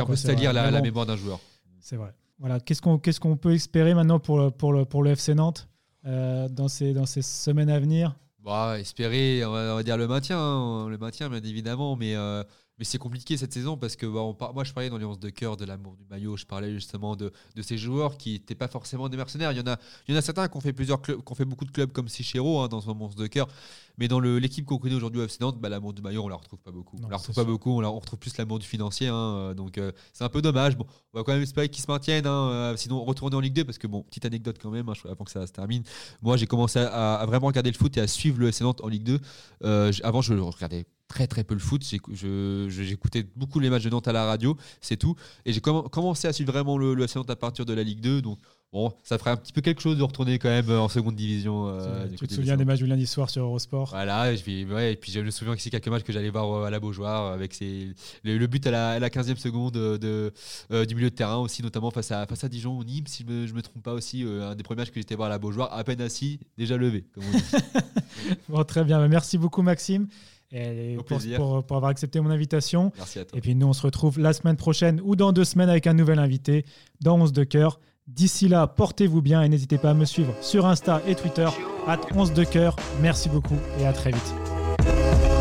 un peu salir la, la mémoire d'un joueur. C'est vrai. Voilà, qu'est-ce qu'on qu'est-ce qu'on peut espérer maintenant pour le, pour le, pour le FC Nantes euh, dans, ces, dans ces semaines à venir? Bah, espérer, on va, dire le maintien, hein, le maintien bien évidemment, mais, euh, mais c'est compliqué cette saison parce que bah, on par- moi je parlais dans les 11 de cœur de l'amour du maillot, je parlais justement de, de ces joueurs qui n'étaient pas forcément des mercenaires. Il y en a, il y en a certains qui ont fait plusieurs clubs, qui ont fait beaucoup de clubs comme Sichero hein, dans son 11 de cœur, mais dans le- l'équipe qu'on connaît aujourd'hui au FC Nantes, bah, l'amour du maillot on la retrouve pas beaucoup. Non, on la retrouve pas sûr. beaucoup, on, la- on retrouve plus l'amour du financier, hein, euh, donc euh, c'est un peu dommage. Bon, on va quand même espérer qu'ils se maintiennent, hein, euh, sinon retourner en Ligue 2 parce que bon, petite anecdote quand même, avant que ça se termine. Moi, j'ai commencé à, à vraiment regarder le foot et à suivre le FC Nantes en Ligue 2. Euh, j- avant, je regardais très très peu le foot. J'écoutais beaucoup les matchs de Nantes à la radio, c'est tout. Et j'ai commen- commencé à suivre vraiment le, le FC Nantes à partir de la Ligue 2. Donc, bon, ça ferait un petit peu quelque chose de retourner quand même euh, en seconde division. euh, Tu te souviens des matchs du lundi soir sur Eurosport? Voilà, je vais, ouais, et puis je me souviens aussi quelques matchs que j'allais voir euh, à la Beaujoire avec ses, le, le but à la, à la 15e seconde de, euh, du milieu de terrain aussi, notamment face à, face à Dijon ou Nîmes, si je me, je me trompe pas aussi, euh, un des premiers matchs que j'étais voir à la Beaujoire, à peine assis, déjà levé. Comme on dit. <laughs> Bon, très bien, merci beaucoup Maxime et Au pour, plaisir. pour- pour avoir accepté mon invitation. Merci à toi. Et puis nous, on se retrouve la semaine prochaine ou dans deux semaines avec un nouvel invité dans 11 de cœur. D'ici là, portez-vous bien et n'hésitez pas à me suivre sur Insta et Twitter, at 11 de cœur. Merci beaucoup et à très vite.